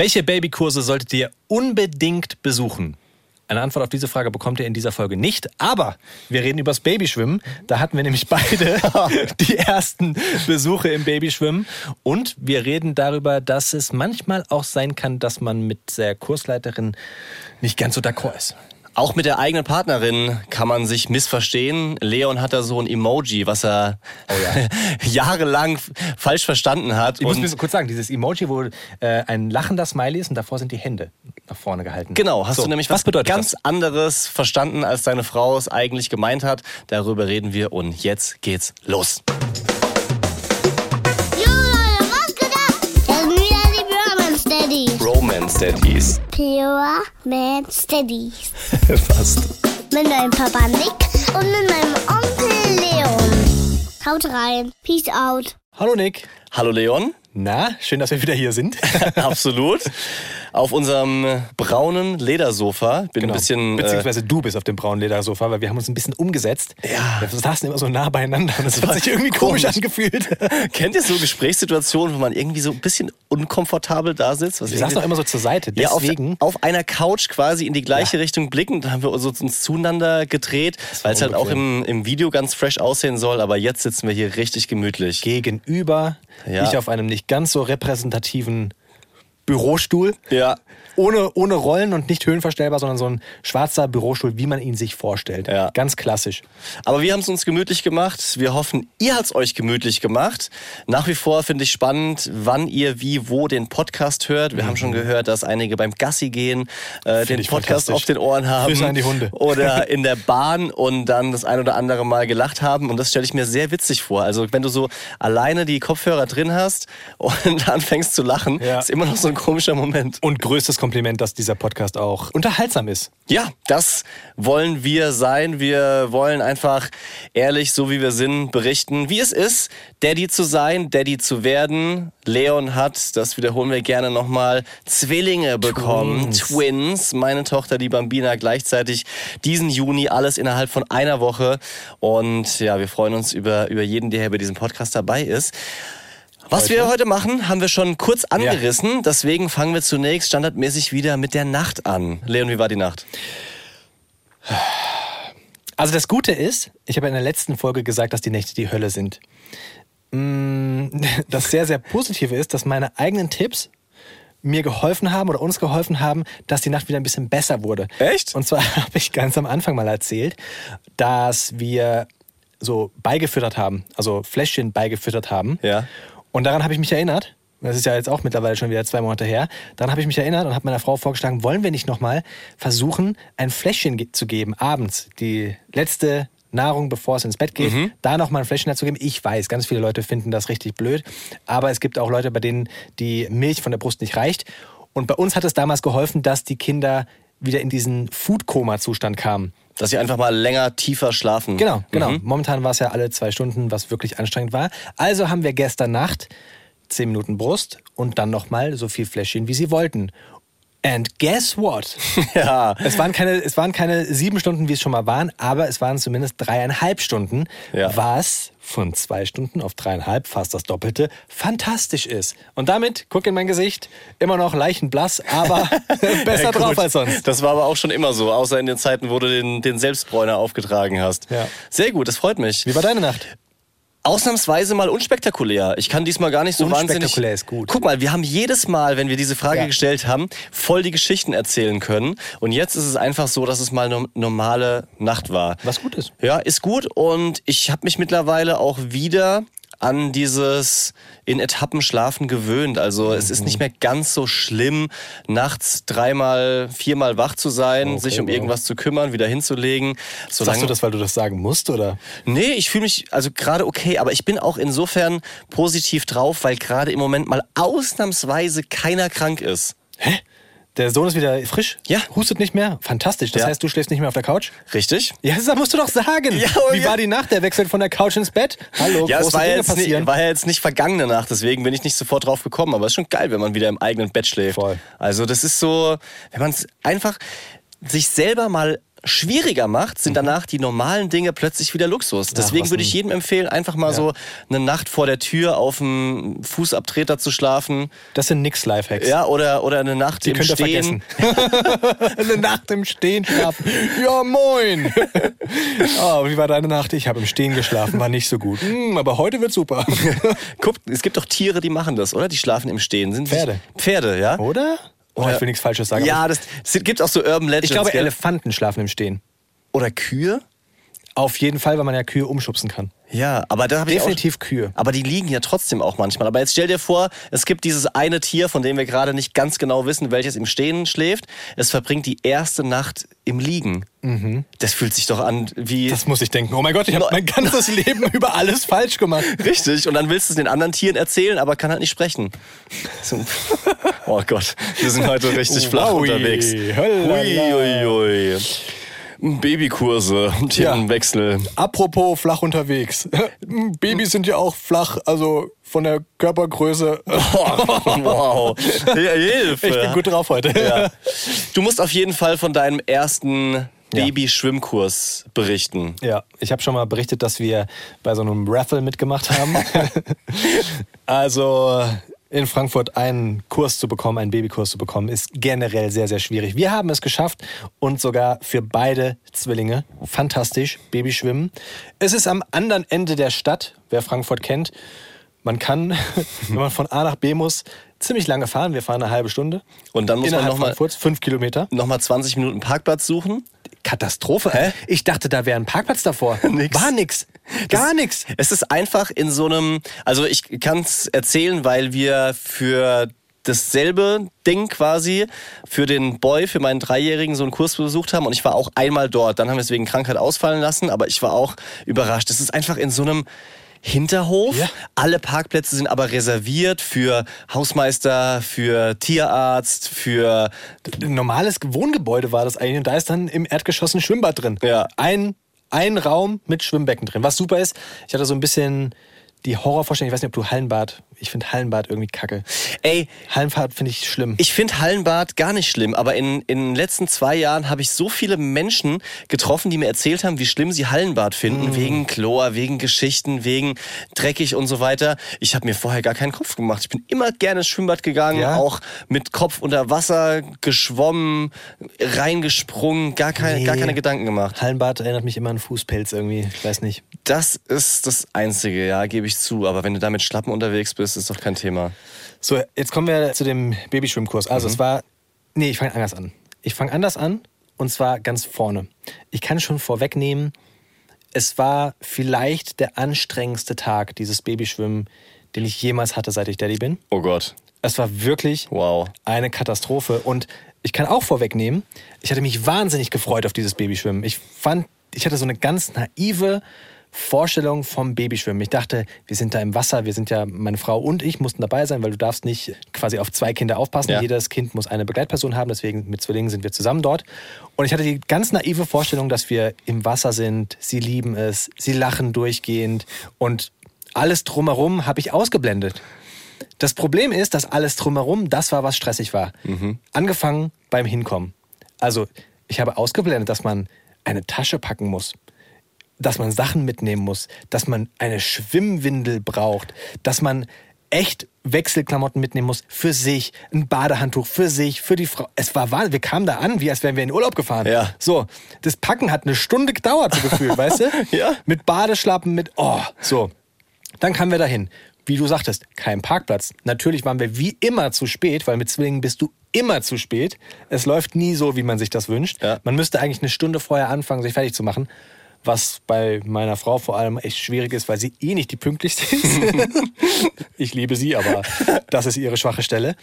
Welche Babykurse solltet ihr unbedingt besuchen? Eine Antwort auf diese Frage bekommt ihr in dieser Folge nicht, aber wir reden übers Babyschwimmen. Da hatten wir nämlich beide die ersten Besuche im Babyschwimmen und wir reden darüber, dass es manchmal auch sein kann, dass man mit der Kursleiterin nicht ganz so d'accord ist. Auch mit der eigenen Partnerin kann man sich missverstehen. Leon hat da so ein Emoji, was er oh ja. jahrelang falsch verstanden hat. Ich muss und kurz sagen, dieses Emoji, wo äh, ein lachender Smiley ist und davor sind die Hände nach vorne gehalten. Genau, hast so, du nämlich was, was ganz das? anderes verstanden, als deine Frau es eigentlich gemeint hat. Darüber reden wir und jetzt geht's los. Daddies. Pure Man Steadies. Fast. Mit meinem Papa Nick und mit meinem Onkel Leon. Haut rein. Peace out. Hallo Nick. Hallo Leon. Na, schön, dass wir wieder hier sind. Absolut. Auf unserem braunen Ledersofa. Bin genau. ein bisschen. Äh, Beziehungsweise du bist auf dem braunen Ledersofa, weil wir haben uns ein bisschen umgesetzt. Ja. Wir saßen immer so nah beieinander und es hat sich irgendwie komisch, komisch angefühlt. Kennt ihr so Gesprächssituationen, wo man irgendwie so ein bisschen unkomfortabel da sitzt? wir saßen doch immer so zur Seite. Deswegen. Ja, auf, auf, einer Couch quasi in die gleiche ja. Richtung blickend. Da haben wir uns zueinander gedreht, weil es halt auch im, im Video ganz fresh aussehen soll. Aber jetzt sitzen wir hier richtig gemütlich. Gegenüber. Ja. Ich auf einem nicht ganz so repräsentativen Bürostuhl. Ja ohne, ohne Rollen und nicht höhenverstellbar, sondern so ein schwarzer Bürostuhl, wie man ihn sich vorstellt. Ja. Ganz klassisch. Aber wir haben es uns gemütlich gemacht. Wir hoffen, ihr habt es euch gemütlich gemacht. Nach wie vor finde ich spannend, wann ihr wie wo den Podcast hört. Wir mhm. haben schon gehört, dass einige beim Gassi gehen äh, den Podcast auf den Ohren haben. Grüße an die Hunde. Oder in der Bahn und dann das ein oder andere Mal gelacht haben. Und das stelle ich mir sehr witzig vor. Also wenn du so alleine die Kopfhörer drin hast und anfängst zu lachen, ja. ist immer noch so ein komischer Moment. Und größtes Kompliment, dass dieser Podcast auch unterhaltsam ist. Ja, das wollen wir sein. Wir wollen einfach ehrlich, so wie wir sind, berichten, wie es ist, Daddy zu sein, Daddy zu werden. Leon hat, das wiederholen wir gerne nochmal, Zwillinge bekommen. Twins. Twins. Meine Tochter, die Bambina, gleichzeitig diesen Juni, alles innerhalb von einer Woche. Und ja, wir freuen uns über, über jeden, der hier bei diesem Podcast dabei ist. Was heute? wir heute machen, haben wir schon kurz angerissen. Ja. Deswegen fangen wir zunächst standardmäßig wieder mit der Nacht an. Leon, wie war die Nacht? Also das Gute ist, ich habe in der letzten Folge gesagt, dass die Nächte die Hölle sind. Mm, das sehr, sehr Positive ist, dass meine eigenen Tipps mir geholfen haben oder uns geholfen haben, dass die Nacht wieder ein bisschen besser wurde. Echt? Und zwar habe ich ganz am Anfang mal erzählt, dass wir so beigefüttert haben, also Fläschchen beigefüttert haben. Ja. Und daran habe ich mich erinnert. Das ist ja jetzt auch mittlerweile schon wieder zwei Monate her. Daran habe ich mich erinnert und habe meiner Frau vorgeschlagen, wollen wir nicht nochmal versuchen, ein Fläschchen zu geben, abends, die letzte Nahrung, bevor es ins Bett geht, mhm. da nochmal ein Fläschchen dazu geben. Ich weiß, ganz viele Leute finden das richtig blöd, aber es gibt auch Leute, bei denen die Milch von der Brust nicht reicht. Und bei uns hat es damals geholfen, dass die Kinder wieder in diesen Food-Koma-Zustand kamen. Dass sie einfach mal länger, tiefer schlafen. Genau, genau. Mhm. Momentan war es ja alle zwei Stunden, was wirklich anstrengend war. Also haben wir gestern Nacht zehn Minuten Brust und dann nochmal so viel Fläschchen, wie sie wollten. And guess what? Ja. Es waren keine, es waren keine sieben Stunden, wie es schon mal waren, aber es waren zumindest dreieinhalb Stunden, ja. was von zwei Stunden auf dreieinhalb, fast das Doppelte, fantastisch ist. Und damit, guck in mein Gesicht, immer noch leichenblass, aber besser ja, drauf als sonst. Das war aber auch schon immer so, außer in den Zeiten, wo du den, den Selbstbräuner aufgetragen hast. Ja. Sehr gut, das freut mich. Wie war deine Nacht? Ausnahmsweise mal unspektakulär. Ich kann diesmal gar nicht so unspektakulär wahnsinnig. Unspektakulär ist gut. Guck mal, wir haben jedes Mal, wenn wir diese Frage ja. gestellt haben, voll die Geschichten erzählen können. Und jetzt ist es einfach so, dass es mal eine normale Nacht war. Was gut ist. Ja, ist gut. Und ich habe mich mittlerweile auch wieder an dieses in Etappen schlafen gewöhnt. Also mhm. es ist nicht mehr ganz so schlimm, nachts dreimal, viermal wach zu sein, okay, sich um irgendwas zu kümmern, wieder hinzulegen. Sagst du das, weil du das sagen musst, oder? Nee, ich fühle mich also gerade okay, aber ich bin auch insofern positiv drauf, weil gerade im Moment mal ausnahmsweise keiner krank ist. Hä? Der Sohn ist wieder frisch. Ja. Hustet nicht mehr. Fantastisch. Das ja. heißt, du schläfst nicht mehr auf der Couch? Richtig. Ja, das musst du doch sagen. Ja, Wie ja. war die Nacht? Der wechselt von der Couch ins Bett. Hallo, ja, es war, Dinge jetzt nicht, war ja jetzt nicht vergangene Nacht, deswegen bin ich nicht sofort drauf gekommen. Aber es ist schon geil, wenn man wieder im eigenen Bett schläft. Voll. Also das ist so, wenn man es einfach sich selber mal schwieriger macht, sind danach die normalen Dinge plötzlich wieder Luxus. Deswegen was würde ich jedem empfehlen, einfach mal so eine Nacht vor der Tür auf dem Fußabtreter zu schlafen. Das sind nix Lifehacks. Ja, oder, oder eine Nacht Die im Stehen. Eine Nacht im Stehen schlafen. Ja, moin. Oh, wie war deine Nacht? Ich habe im Stehen geschlafen, war nicht so gut. Hm, aber heute wird super. Guck, es gibt doch Tiere, die machen das, oder? Die schlafen im Stehen. Sind Pferde. Pferde, ja? Oder? Oh, ich will nichts Falsches sagen. Ja, das, es gibt auch so Urban Legends. ich glaube, gell? Elefanten schlafen im Stehen. Oder Kühe? Auf jeden Fall, weil man ja Kühe umschubsen kann. Ja, aber da habe ich auch, Definitiv Kühe. Aber die liegen ja trotzdem auch manchmal. Aber jetzt stell dir vor, es gibt dieses eine Tier, von dem wir gerade nicht ganz genau wissen, welches im Stehen schläft. Es verbringt die erste Nacht im Liegen. Das fühlt sich doch an wie. Mhm. Das muss ich denken. Oh mein Gott, ich habe mein ganzes Leben über alles falsch gemacht. Richtig, und dann willst du es den anderen Tieren erzählen, aber kann halt nicht sprechen. So. Oh Gott, wir sind heute richtig flach unterwegs. hölala. Ui, ui, ui. Babykurse, Themenwechsel. Apropos flach unterwegs. Babys sind ja auch flach, also von der Körpergröße. wow. Ja, Hilfe. Ich bin gut drauf heute. Ja. Du musst auf jeden Fall von deinem ersten Baby-Schwimmkurs berichten. Ja, ich habe schon mal berichtet, dass wir bei so einem Raffle mitgemacht haben. also in Frankfurt einen Kurs zu bekommen, einen Babykurs zu bekommen, ist generell sehr, sehr schwierig. Wir haben es geschafft und sogar für beide Zwillinge. Fantastisch, Babyschwimmen. Es ist am anderen Ende der Stadt, wer Frankfurt kennt. Man kann, wenn man von A nach B muss, ziemlich lange fahren. Wir fahren eine halbe Stunde. Und dann muss man Innerhalb noch mal- Frankfurts, fünf Kilometer. Nochmal 20 Minuten Parkplatz suchen. Katastrophe. Hä? Ich dachte, da wäre ein Parkplatz davor. Nix. War nix. Gar nix. Es ist einfach in so einem, also ich kann es erzählen, weil wir für dasselbe Ding quasi für den Boy, für meinen Dreijährigen so einen Kurs besucht haben und ich war auch einmal dort. Dann haben wir es wegen Krankheit ausfallen lassen, aber ich war auch überrascht. Es ist einfach in so einem Hinterhof. Ja. Alle Parkplätze sind aber reserviert für Hausmeister, für Tierarzt, für Ein normales Wohngebäude war das eigentlich und da ist dann im Erdgeschoss ein Schwimmbad drin. Ja. Ein, ein Raum mit Schwimmbecken drin. Was super ist, ich hatte so ein bisschen die Horrorvorstellung, ich weiß nicht, ob du Hallenbad, ich finde Hallenbad irgendwie kacke. ey, Hallenbad finde ich schlimm. Ich finde Hallenbad gar nicht schlimm, aber in, in den letzten zwei Jahren habe ich so viele Menschen getroffen, die mir erzählt haben, wie schlimm sie Hallenbad finden, Mm. wegen Chlor, wegen Geschichten, wegen dreckig und so weiter. Ich habe mir vorher gar keinen Kopf gemacht. Ich bin immer gerne ins Schwimmbad gegangen, Ja? auch mit Kopf unter Wasser geschwommen, reingesprungen, gar, kein, Nee. gar keine Gedanken gemacht. Hallenbad erinnert mich immer an Fußpelz irgendwie, ich weiß nicht. Das ist das Einzige, ja, gebe ich zu. Aber wenn du da mit Schlappen unterwegs bist, ist doch kein Thema. So, jetzt kommen wir zu dem Babyschwimmkurs. Also Mhm. es war, nee, ich fange anders an. Ich fange anders an und zwar ganz vorne. Ich kann schon vorwegnehmen, es war vielleicht der anstrengendste Tag dieses Babyschwimmen, den ich jemals hatte, seit ich Daddy bin. Oh Gott. Es war wirklich Wow. eine Katastrophe. Und ich kann auch vorwegnehmen, ich hatte mich wahnsinnig gefreut auf dieses Babyschwimmen. Ich fand, ich hatte so eine ganz naive Vorstellung vom Babyschwimmen. Ich dachte, wir sind da im Wasser, wir sind ja, meine Frau und ich mussten dabei sein, weil du darfst nicht quasi auf zwei Kinder aufpassen. Ja. Jedes Kind muss eine Begleitperson haben, deswegen mit Zwillingen sind wir zusammen dort. Und ich hatte die ganz naive Vorstellung, dass wir im Wasser sind, sie lieben es, sie lachen durchgehend und alles drumherum habe ich ausgeblendet. Das Problem ist, dass alles drumherum, das war, was stressig war. Angefangen beim Hinkommen. Also, ich habe ausgeblendet, dass man eine Tasche packen muss, dass man Sachen mitnehmen muss, dass man eine Schwimmwindel braucht, dass man echt Wechselklamotten mitnehmen muss für sich, ein Badehandtuch für sich, für die Frau. Es war wahr, wir kamen da an, wie als wären wir in Urlaub gefahren. Ja. So, das Packen hat eine Stunde gedauert, so gefühlt, weißt du? Ja. Mit Badeschlappen, mit, oh, so. Dann kamen wir dahin. Wie du sagtest, kein Parkplatz. Natürlich waren wir wie immer zu spät, weil mit Zwillingen bist du immer zu spät. Es läuft nie so, wie man sich das wünscht. Ja. Man müsste eigentlich eine Stunde vorher anfangen, sich fertig zu machen. Was bei meiner Frau vor allem echt schwierig ist, weil sie eh nicht die pünktlichste ist. ich liebe sie, aber das ist ihre schwache Stelle.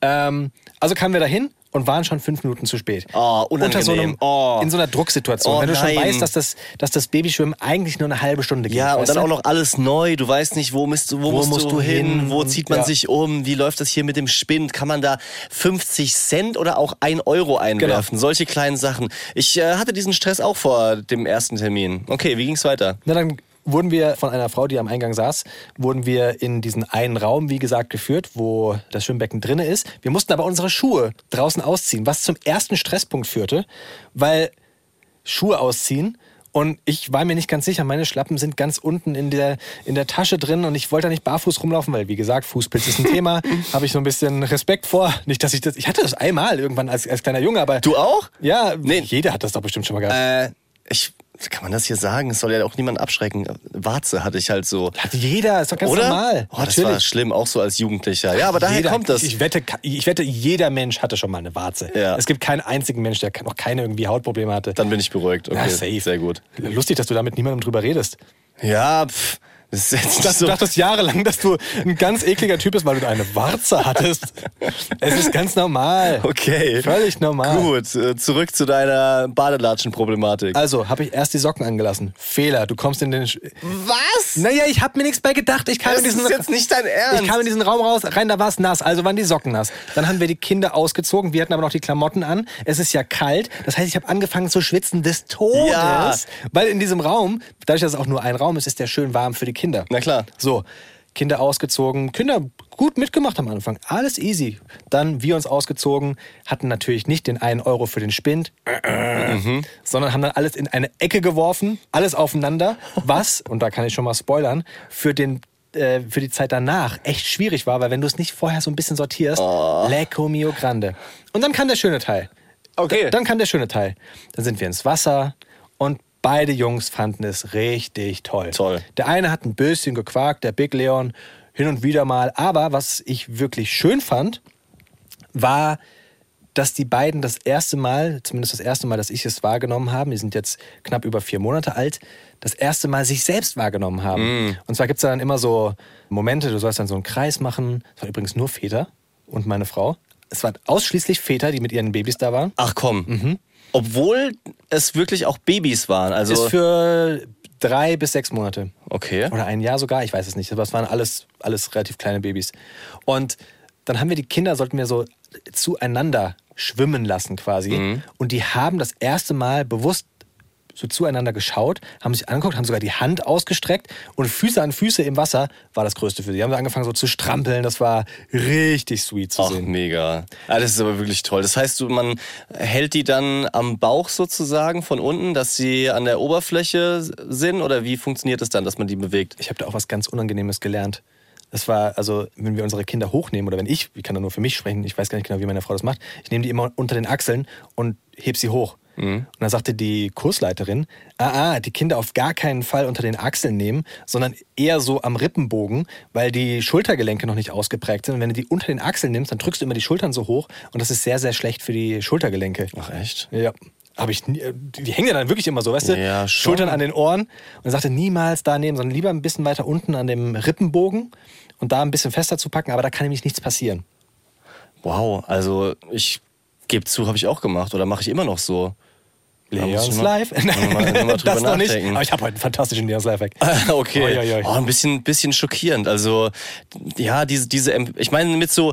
Ähm, also kamen wir dahin und waren schon fünf Minuten zu spät. Oh, Unter so einem, unangenehm. Oh. In so einer Drucksituation. Oh, Wenn du schon nein. weißt, dass das, dass das Babyschwimmen eigentlich nur eine halbe Stunde geht. Ja, und dann du? auch noch alles neu. Du weißt nicht, wo, musst du, wo, musst, du hin, wo zieht man Ja. sich um, wie läuft das hier mit dem Spind? Kann man da 50 Cent oder auch 1 Euro einwerfen? Genau. Solche kleinen Sachen. Ich äh, hatte diesen Stress auch vor dem ersten Termin. Okay, wie ging's weiter? Na, dann wurden wir von einer Frau, die am Eingang saß, wurden wir in diesen einen Raum, wie gesagt, geführt, wo das Schwimmbecken drinne ist. Wir mussten aber unsere Schuhe draußen ausziehen, was zum ersten Stresspunkt führte, weil Schuhe ausziehen. Und ich war mir nicht ganz sicher, meine Schlappen sind ganz unten in der, in der Tasche drin und ich wollte da nicht barfuß rumlaufen, weil, wie gesagt, Fußpilz ist ein Thema. Habe ich so ein bisschen Respekt vor. Nicht, dass ich das. Ich hatte das einmal irgendwann als, als kleiner Junge, aber. Du auch? Ja, Nee. jeder hat das doch bestimmt schon mal gehabt. Äh, ich, kann man das hier sagen? Es soll ja auch niemand abschrecken. Warze hatte ich halt so. Hat jeder, ist doch ganz Oder? normal. Oh, das war schlimm, auch so als Jugendlicher. Ja, aber daher Jeder- kommt das. Ich wette, ich wette, jeder Mensch hatte schon mal eine Warze. Ja. Es gibt keinen einzigen Mensch, der noch keine irgendwie Hautprobleme hatte. Dann bin ich beruhigt. Okay, Ja, safe. sehr gut. Lustig, dass du da mit niemandem drüber redest. Ja, pff, das ist jetzt Das, so. Du dachtest jahrelang, dass du ein ganz ekliger Typ bist, weil du eine Warze hattest. es ist ganz normal. Okay. Völlig normal. Gut, äh, zurück zu deiner Badelatschen-Problematik. Also, habe ich erst die Socken angelassen. Fehler, du kommst in den... Sch Was? naja, ich habe mir nichts bei gedacht. Ich kam Das in diesen... ist jetzt nicht dein Ernst. Ich kam in diesen Raum raus, rein, da war es nass, also waren die Socken nass. Dann haben wir die Kinder ausgezogen, wir hatten aber noch die Klamotten an. Es ist ja kalt, das heißt, ich habe angefangen zu schwitzen des Todes. Ja. Weil in diesem Raum, dadurch, dass es auch nur ein Raum ist, ist der schön warm für die Kinder. Na klar. So, Kinder ausgezogen, Kinder gut mitgemacht am Anfang, alles easy. Dann wir uns ausgezogen, hatten natürlich nicht den einen Euro für den Spind, sondern haben dann alles in eine Ecke geworfen, alles aufeinander, was, und da kann ich schon mal spoilern, für den äh, für die Zeit danach echt schwierig war, weil wenn du es nicht vorher so ein bisschen sortierst, lecco mio grande. Und dann kam der schöne Teil. Okay. Dann kam der schöne Teil. Dann sind wir ins Wasser und beide Jungs fanden es richtig toll. Toll. Der eine hat ein bisschen gequakt, der Big Leon, hin und wieder mal. Aber was ich wirklich schön fand, war, dass die beiden das erste Mal, zumindest das erste Mal, dass ich es wahrgenommen habe, die sind jetzt knapp über vier Monate alt, das erste Mal sich selbst wahrgenommen haben. Und zwar gibt es dann immer so Momente, du sollst dann so einen Kreis machen. Das waren übrigens nur Väter und meine Frau. Es waren ausschließlich Väter, die mit ihren Babys da waren. Ach komm. Obwohl es wirklich auch Babys waren. Also, Ist für drei bis sechs Monate. okay. Oder ein Jahr sogar, ich weiß es nicht. Aber es waren alles, alles relativ kleine Babys. Und dann haben wir die Kinder, sollten wir so zueinander schwimmen lassen quasi. Und die haben das erste Mal bewusst so zueinander geschaut, haben sich angeguckt, haben sogar die Hand ausgestreckt und Füße an Füße im Wasser war das Größte für sie. Die haben angefangen so zu strampeln, das war richtig sweet zu Ach, sehen. mega. Ah, das ist aber wirklich toll. Das heißt, man hält die dann am Bauch sozusagen von unten, dass sie an der Oberfläche sind? Oder wie funktioniert es dann, dass man die bewegt? Ich habe da auch was ganz Unangenehmes gelernt. Das war, also, wenn wir unsere Kinder hochnehmen, oder wenn ich, ich kann da nur für mich sprechen, ich weiß gar nicht genau, wie meine Frau das macht, ich nehme die immer unter den Achseln und heb sie hoch. Und dann sagte die Kursleiterin, ah, ah, die Kinder auf gar keinen Fall unter den Achseln nehmen, sondern eher so am Rippenbogen, weil die Schultergelenke noch nicht ausgeprägt sind. Und wenn du die unter den Achseln nimmst, dann drückst du immer die Schultern so hoch und das ist sehr, sehr schlecht für die Schultergelenke. Ach, echt? Ja. Habe ich nie, die die hängen ja dann wirklich immer so, weißt du? Ja, schon. Schultern an den Ohren. Und er sagte, niemals da nehmen, sondern lieber ein bisschen weiter unten an dem Rippenbogen und da ein bisschen fester zu packen, aber da kann nämlich nichts passieren. Wow, also ich gebe zu, habe ich auch gemacht oder mache ich immer noch so. Leons mal- Live. mal- mal drüber das noch nicht. Aber ich habe heute einen fantastischen Leons Live weg. okay. Oi, oi, oi. Oh, ein bisschen, bisschen schockierend. Also, ja, diese, diese, ich meine, mit so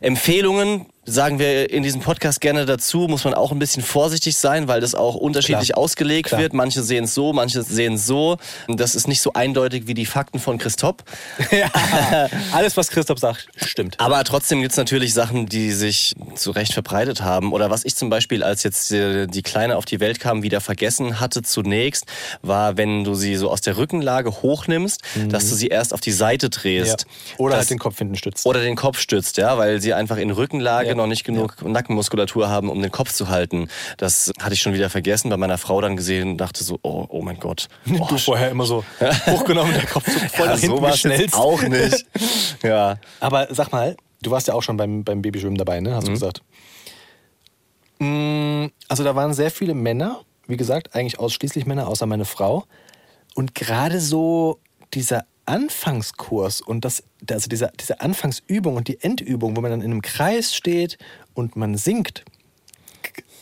Empfehlungen sagen wir in diesem Podcast gerne dazu, muss man auch ein bisschen vorsichtig sein, weil das auch unterschiedlich Klar. ausgelegt Klar. wird. Manche sehen es so, manche sehen es so. Das ist nicht so eindeutig wie die Fakten von Christoph. ja, alles, was Christoph sagt, stimmt. Aber trotzdem gibt's natürlich Sachen, die sich zu Recht verbreitet haben. Oder was ich zum Beispiel, als jetzt die Kleine auf die Welt kam, wieder vergessen hatte zunächst, war, wenn du sie so aus der Rückenlage hochnimmst, dass du sie erst auf die Seite Ja. drehst. Oder Das- halt den Kopf hinten stützt. oder den Kopf stützt, ja, weil sie einfach in Rückenlage Ja. Noch nicht genug Nackenmuskulatur haben, um den Kopf zu halten. Das hatte ich schon wieder vergessen, bei meiner Frau dann gesehen und dachte so, oh, oh mein Gott. Oh, du vorher immer so hochgenommen, der Kopf so voll ja, nach hinten so geschnellt. auch nicht. ja. Aber sag mal, du warst ja auch schon beim, beim Babyschwimmen dabei, ne? Hast du gesagt. Mm, Also da waren sehr viele Männer, wie gesagt, eigentlich ausschließlich Männer, außer meine Frau. Und gerade so dieser Anfangskurs und das, also diese, diese Anfangsübung und die Endübung, wo man dann in einem Kreis steht und man singt,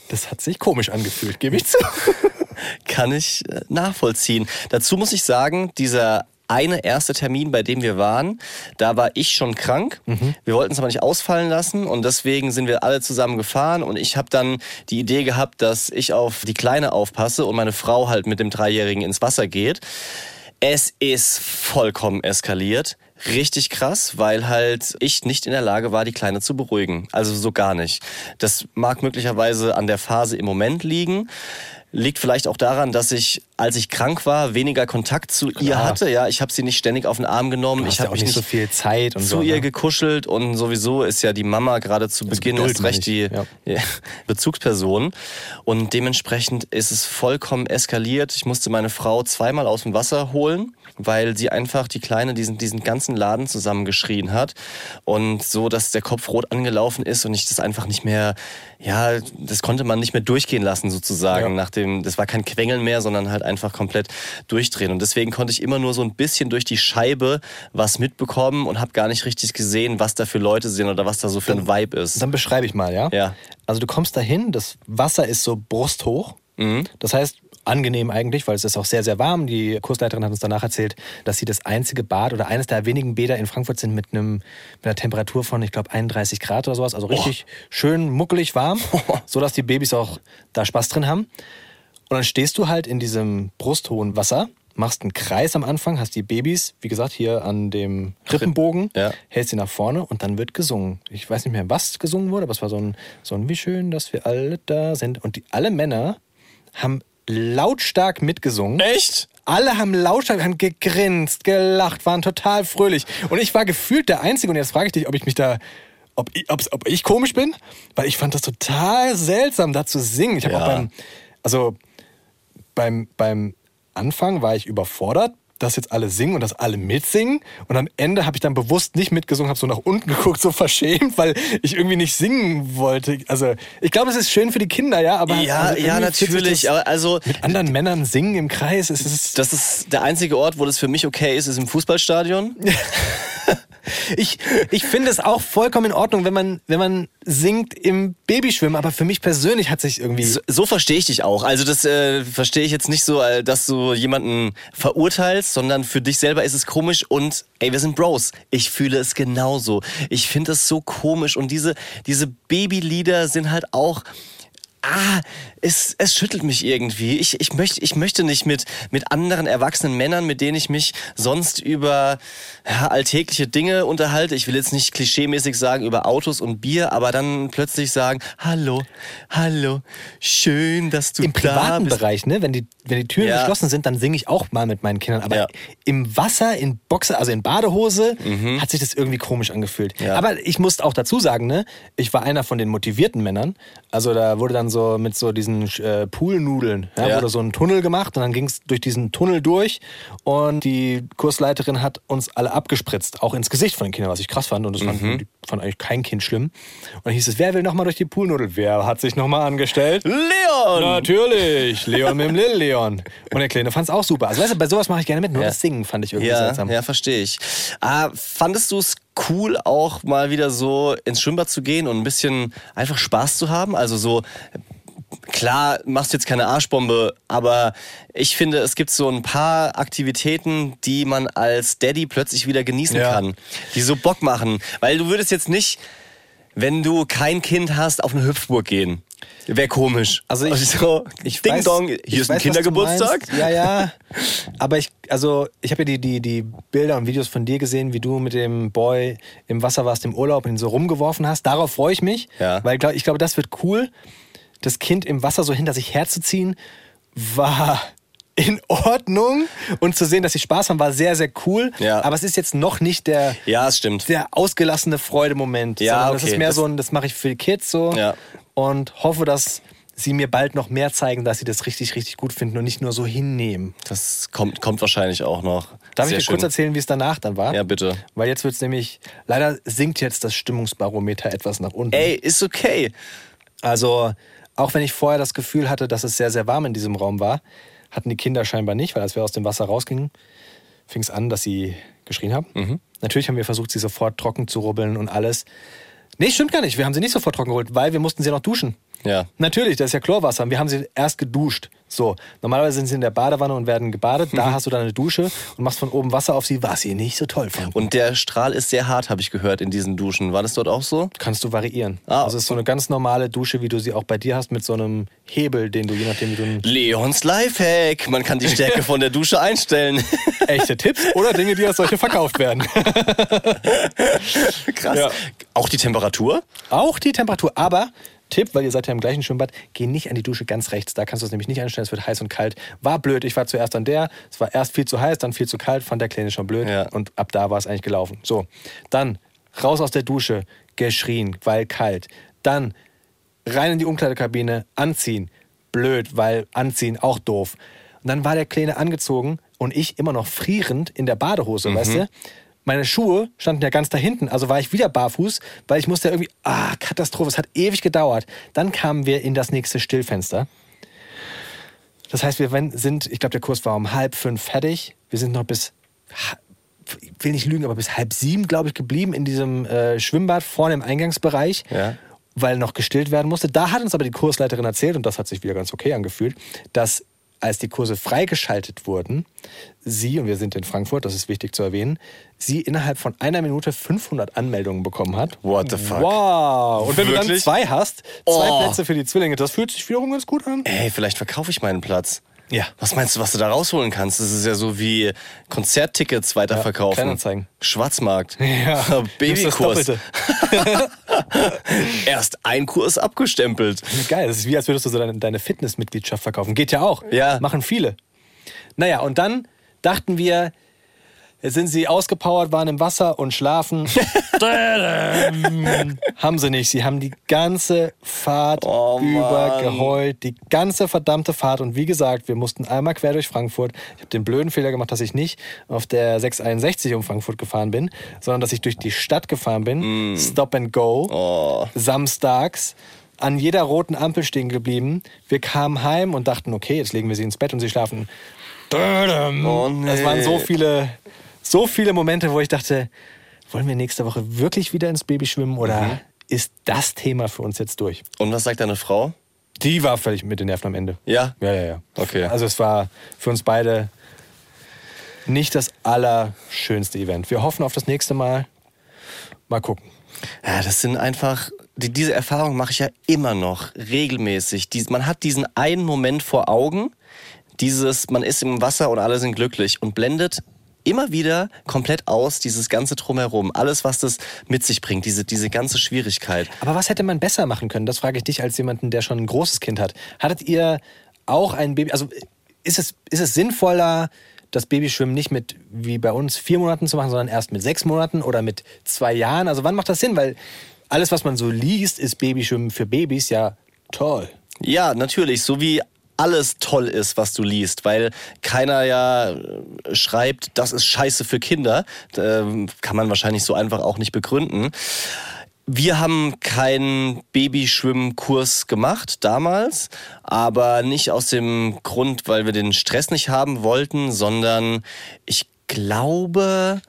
das hat sich komisch angefühlt, gebe ich zu. kann ich äh, nachvollziehen. Dazu muss ich sagen, dieser eine erste Termin, bei dem wir waren, da war ich schon krank. Wir wollten es aber nicht ausfallen lassen und deswegen sind wir alle zusammen gefahren und ich habe dann die Idee gehabt, dass ich auf die Kleine aufpasse und meine Frau halt mit dem Dreijährigen ins Wasser geht. Es ist vollkommen eskaliert. richtig krass, weil halt ich nicht in der Lage war, die Kleine zu beruhigen. Also so gar nicht. Das mag möglicherweise an der Phase im Moment liegen. Liegt vielleicht auch daran, dass ich, als ich krank war, weniger Kontakt zu ihr Klar. hatte. Ja, ich habe sie nicht ständig auf den Arm genommen. Ich ja habe mich nicht so viel Zeit und zu so. ihr ne? gekuschelt und sowieso ist ja die Mama gerade zu Beginn Geduld erst recht die ja, Bezugsperson und dementsprechend ist es vollkommen eskaliert. Ich musste meine Frau zweimal aus dem Wasser holen, weil sie einfach die Kleine diesen, diesen ganzen Laden zusammengeschrien hat und so, dass der Kopf rot angelaufen ist und ich das einfach nicht mehr, ja, das konnte man nicht mehr durchgehen lassen sozusagen. Ja. Nach dem, das war kein Quengeln mehr, sondern halt einfach komplett durchdrehen und deswegen konnte ich immer nur so ein bisschen durch die Scheibe was mitbekommen und habe gar nicht richtig gesehen, was da für Leute sind oder was da so für ein Vibe ist. Dann beschreibe ich mal, ja? Ja. Also du kommst dahin, das Wasser ist so brusthoch. Mhm. Das heißt, angenehm eigentlich, weil es ist auch sehr, sehr warm. Die Kursleiterin hat uns danach erzählt, dass sie das einzige Bad oder eines der wenigen Bäder in Frankfurt sind mit, einem, mit einer Temperatur von, ich glaube, 31 Grad oder sowas. Also richtig schön muckelig warm, so dass die Babys auch da Spaß drin haben. Und dann stehst du halt in diesem brusthohen Wasser, machst einen Kreis am Anfang, hast die Babys, wie gesagt, hier an dem Rippenbogen, Ja. hältst sie nach vorne und dann wird gesungen. Ich weiß nicht mehr, was gesungen wurde, aber es war so ein, so ein wie schön, dass wir alle da sind. Und die, alle Männer haben lautstark mitgesungen. Echt? Alle haben lautstark, haben gegrinst, gelacht, waren total fröhlich. Und ich war gefühlt der Einzige. Und jetzt frage ich dich, ob ich mich da, ob ich, ob ich komisch bin, weil ich fand das total seltsam, da zu singen. Ich habe Ja. auch beim, also beim, beim Anfang war ich überfordert, dass jetzt alle singen und dass alle mitsingen. Und am Ende habe ich dann bewusst nicht mitgesungen, habe so nach unten geguckt, so verschämt, weil ich irgendwie nicht singen wollte. Also ich glaube, es ist schön für die Kinder, ja, aber Ja, also ja, natürlich. Aber also, mit anderen Männern singen im Kreis, es ist das ist der einzige Ort, wo das für mich okay ist, ist im Fußballstadion. Ich, ich finde es auch vollkommen in Ordnung, wenn man, wenn man singt im Babyschwimmen, aber für mich persönlich hat sich irgendwie. So, so verstehe ich dich auch. Also das äh, verstehe ich jetzt nicht so, äh, dass du jemanden verurteilst, sondern für dich selber ist es komisch und ey, wir sind Bros. Ich fühle es genauso. Ich finde es so komisch und diese, diese Babylieder sind halt auch ah, es, es schüttelt mich irgendwie. Ich, ich, möchte, ich möchte nicht mit, mit anderen erwachsenen Männern, mit denen ich mich sonst über ja, alltägliche Dinge unterhalte. Ich will jetzt nicht klischeemäßig sagen über Autos und Bier, aber dann plötzlich sagen, hallo, hallo, schön, dass du Im da privaten bist. Bereich, ne? wenn, die, wenn die Türen Ja. geschlossen sind, dann singe ich auch mal mit meinen Kindern. Aber Ja. im Wasser, in Boxer, also in Badehose, hat sich das irgendwie komisch angefühlt. Mhm. Aber ich muss auch dazu sagen, ne? ich war einer von den motivierten Männern. Also da wurde dann so mit so diesen äh, Poolnudeln, Ja. wurde so ein Tunnel gemacht und dann ging es durch diesen Tunnel durch und die Kursleiterin hat uns alle abgespritzt, auch ins Gesicht von den Kindern, was ich krass fand und das Mhm. fand, die fand eigentlich kein Kind schlimm. Und dann hieß es, wer will nochmal durch die Poolnudel? Wer hat sich nochmal angestellt? Leon! Natürlich, Leon mit dem Lil Leon. Und der Kleine fand es auch super. Also weißt du, bei sowas mache ich gerne mit, nur Ja. das Singen fand ich irgendwie Ja, seltsam. ja, verstehe ich. Ah, fandest du es cool, auch mal wieder so ins Schwimmbad zu gehen und ein bisschen einfach Spaß zu haben? Also so, klar, machst du jetzt keine Arschbombe, aber ich finde, es gibt so ein paar Aktivitäten, die man als Daddy plötzlich wieder genießen Ja. kann, die so Bock machen. Weil du würdest jetzt nicht, wenn du kein Kind hast, auf eine Hüpfburg gehen. Wäre komisch. Also ich- so, Ich Ding weiß- Dong, hier ist ein weiß, Kindergeburtstag. Ja, ja. Aber ich, also ich habe ja die, die, die Bilder und Videos von dir gesehen, wie du mit dem Boy im Wasser warst im Urlaub und ihn so rumgeworfen hast. Darauf freue ich mich, Ja. weil ich glaube, das wird cool. Das Kind im Wasser so hinter sich herzuziehen, war in Ordnung. Und zu sehen, dass sie Spaß haben, war sehr, sehr cool. Ja. Aber es ist jetzt noch nicht der, Ja, es stimmt. der ausgelassene Freudemoment. Ja, sondern Das okay, ist mehr das- so ein, das mache ich für die Kids so. Ja. Und hoffe, dass sie mir bald noch mehr zeigen, dass sie das richtig, richtig gut finden und nicht nur so hinnehmen. Das kommt, kommt wahrscheinlich auch noch. Darf Sehr ich dir schön. kurz erzählen, wie es danach dann war? Ja, bitte. Weil jetzt wird es nämlich, leider sinkt jetzt das Stimmungsbarometer etwas nach unten. Ey, ist okay. Also, auch wenn ich vorher das Gefühl hatte, dass es sehr, sehr warm in diesem Raum war, hatten die Kinder scheinbar nicht, weil als wir aus dem Wasser rausgingen, fing es an, dass sie geschrien haben. Mhm. Natürlich haben wir versucht, sie sofort trocken zu rubbeln und alles. Nee, stimmt gar nicht. Wir haben sie nicht sofort trocken geholt, weil wir mussten sie noch duschen. Ja. Natürlich, das ist ja Chlorwasser. Und wir haben sie erst geduscht. So, normalerweise sind sie in der Badewanne und werden gebadet. Da hast du dann eine Dusche und machst von oben Wasser auf sie, was sie nicht so toll fanden. Und der Strahl ist sehr hart, habe ich gehört, in diesen Duschen. War das dort auch so? Kannst du variieren. Ah. Also es ist so eine ganz normale Dusche, wie du sie auch bei dir hast, mit so einem Hebel, den du, je nachdem, wie du Leons Lifehack. Man kann die Stärke von der Dusche einstellen. echte Tipps oder Dinge, die als solche verkauft werden. Krass. Ja. Auch die Temperatur? Auch die Temperatur. Aber Tipp, weil ihr seid ja im gleichen Schwimmbad, geh nicht an die Dusche ganz rechts. Da kannst du es nämlich nicht einstellen. Es wird heiß und kalt. War blöd. Ich war zuerst an der. Es war erst viel zu heiß, dann viel zu kalt. Fand der Kleine schon blöd. Ja. Und ab da war es eigentlich gelaufen. So, dann raus aus der Dusche, geschrien, weil kalt. Dann rein in die Umkleidekabine, anziehen. Blöd, weil anziehen auch doof. Und dann war der Kleine angezogen und ich immer noch frierend in der Badehose, weißt du? Meine Schuhe standen ja ganz da hinten, also war ich wieder barfuß, weil ich musste irgendwie, ah, Katastrophe, es hat ewig gedauert. Dann kamen wir in das nächste Stillfenster. Das heißt, wir sind, ich glaube, der Kurs war um halb fünf fertig. Wir sind noch bis, ich will nicht lügen, aber bis halb sieben, glaube ich, geblieben in diesem äh, Schwimmbad vorne im Eingangsbereich, Ja. weil noch gestillt werden musste. Da hat uns aber die Kursleiterin erzählt, und das hat sich wieder ganz okay angefühlt, dass als die Kurse freigeschaltet wurden, sie, und wir sind in Frankfurt, das ist wichtig zu erwähnen, sie innerhalb von einer Minute 500 Anmeldungen bekommen hat. What the fuck? Wow! Und wenn du dann Wirklich? zwei hast, zwei Oh. Plätze für die Zwillinge, das fühlt sich wiederum ganz gut an. Ey, vielleicht verkaufe ich meinen Platz. Ja. Was meinst du, was du da rausholen kannst? Das ist ja so wie Konzerttickets weiterverkaufen. Kleinanzeigen. Schwarzmarkt. Ja, Babykurs. Erst ein Kurs abgestempelt. Geil, das ist wie als würdest du so deine, deine Fitnessmitgliedschaft verkaufen. Geht ja auch. Ja. Machen viele. Naja, und dann dachten wir, jetzt sind sie ausgepowert, waren im Wasser und schlafen. haben sie nicht. Sie haben die ganze Fahrt Oh, über geheult. Die ganze verdammte Fahrt. Und wie gesagt, wir mussten einmal quer durch Frankfurt. Ich habe den blöden Fehler gemacht, dass ich nicht auf der 661 um Frankfurt gefahren bin, sondern dass ich durch die Stadt gefahren bin. Stop and go. Oh. Samstags. An jeder roten Ampel stehen geblieben. Wir kamen heim und dachten, okay, jetzt legen wir sie ins Bett und sie schlafen. Oh, nee. Das waren so viele, so viele Momente, wo ich dachte, wollen wir nächste Woche wirklich wieder ins Baby schwimmen oder Mhm. ist das Thema für uns jetzt durch? Und was sagt deine Frau? Die war völlig mit den Nerven am Ende. Ja? Ja, ja, ja. Okay. Also es war für uns beide nicht das allerschönste Event. Wir hoffen auf das nächste Mal. Mal gucken. Ja, das sind einfach, die, diese Erfahrung mache ich ja immer noch regelmäßig. Dies, man hat diesen einen Moment vor Augen, dieses, man ist im Wasser und alle sind glücklich und blendet immer wieder komplett aus, dieses ganze Drumherum, alles, was das mit sich bringt, diese, diese ganze Schwierigkeit. Aber was hätte man besser machen können? Das frage ich dich als jemanden, der schon ein großes Kind hat. Hattet ihr auch ein Baby? Also ist es, ist es sinnvoller, das Babyschwimmen nicht mit, wie bei uns, vier Monaten zu machen, sondern erst mit sechs Monaten oder mit zwei Jahren? Also wann macht das Sinn? Weil alles, was man so liest, ist Babyschwimmen für Babys ja toll. Ja, natürlich, so wie alles toll ist, was du liest, weil keiner ja äh, schreibt, das ist scheiße für Kinder. Ähm, kann man wahrscheinlich so einfach auch nicht begründen. Wir haben keinen Babyschwimmkurs gemacht damals, aber nicht aus dem Grund, weil wir den Stress nicht haben wollten, sondern ich glaube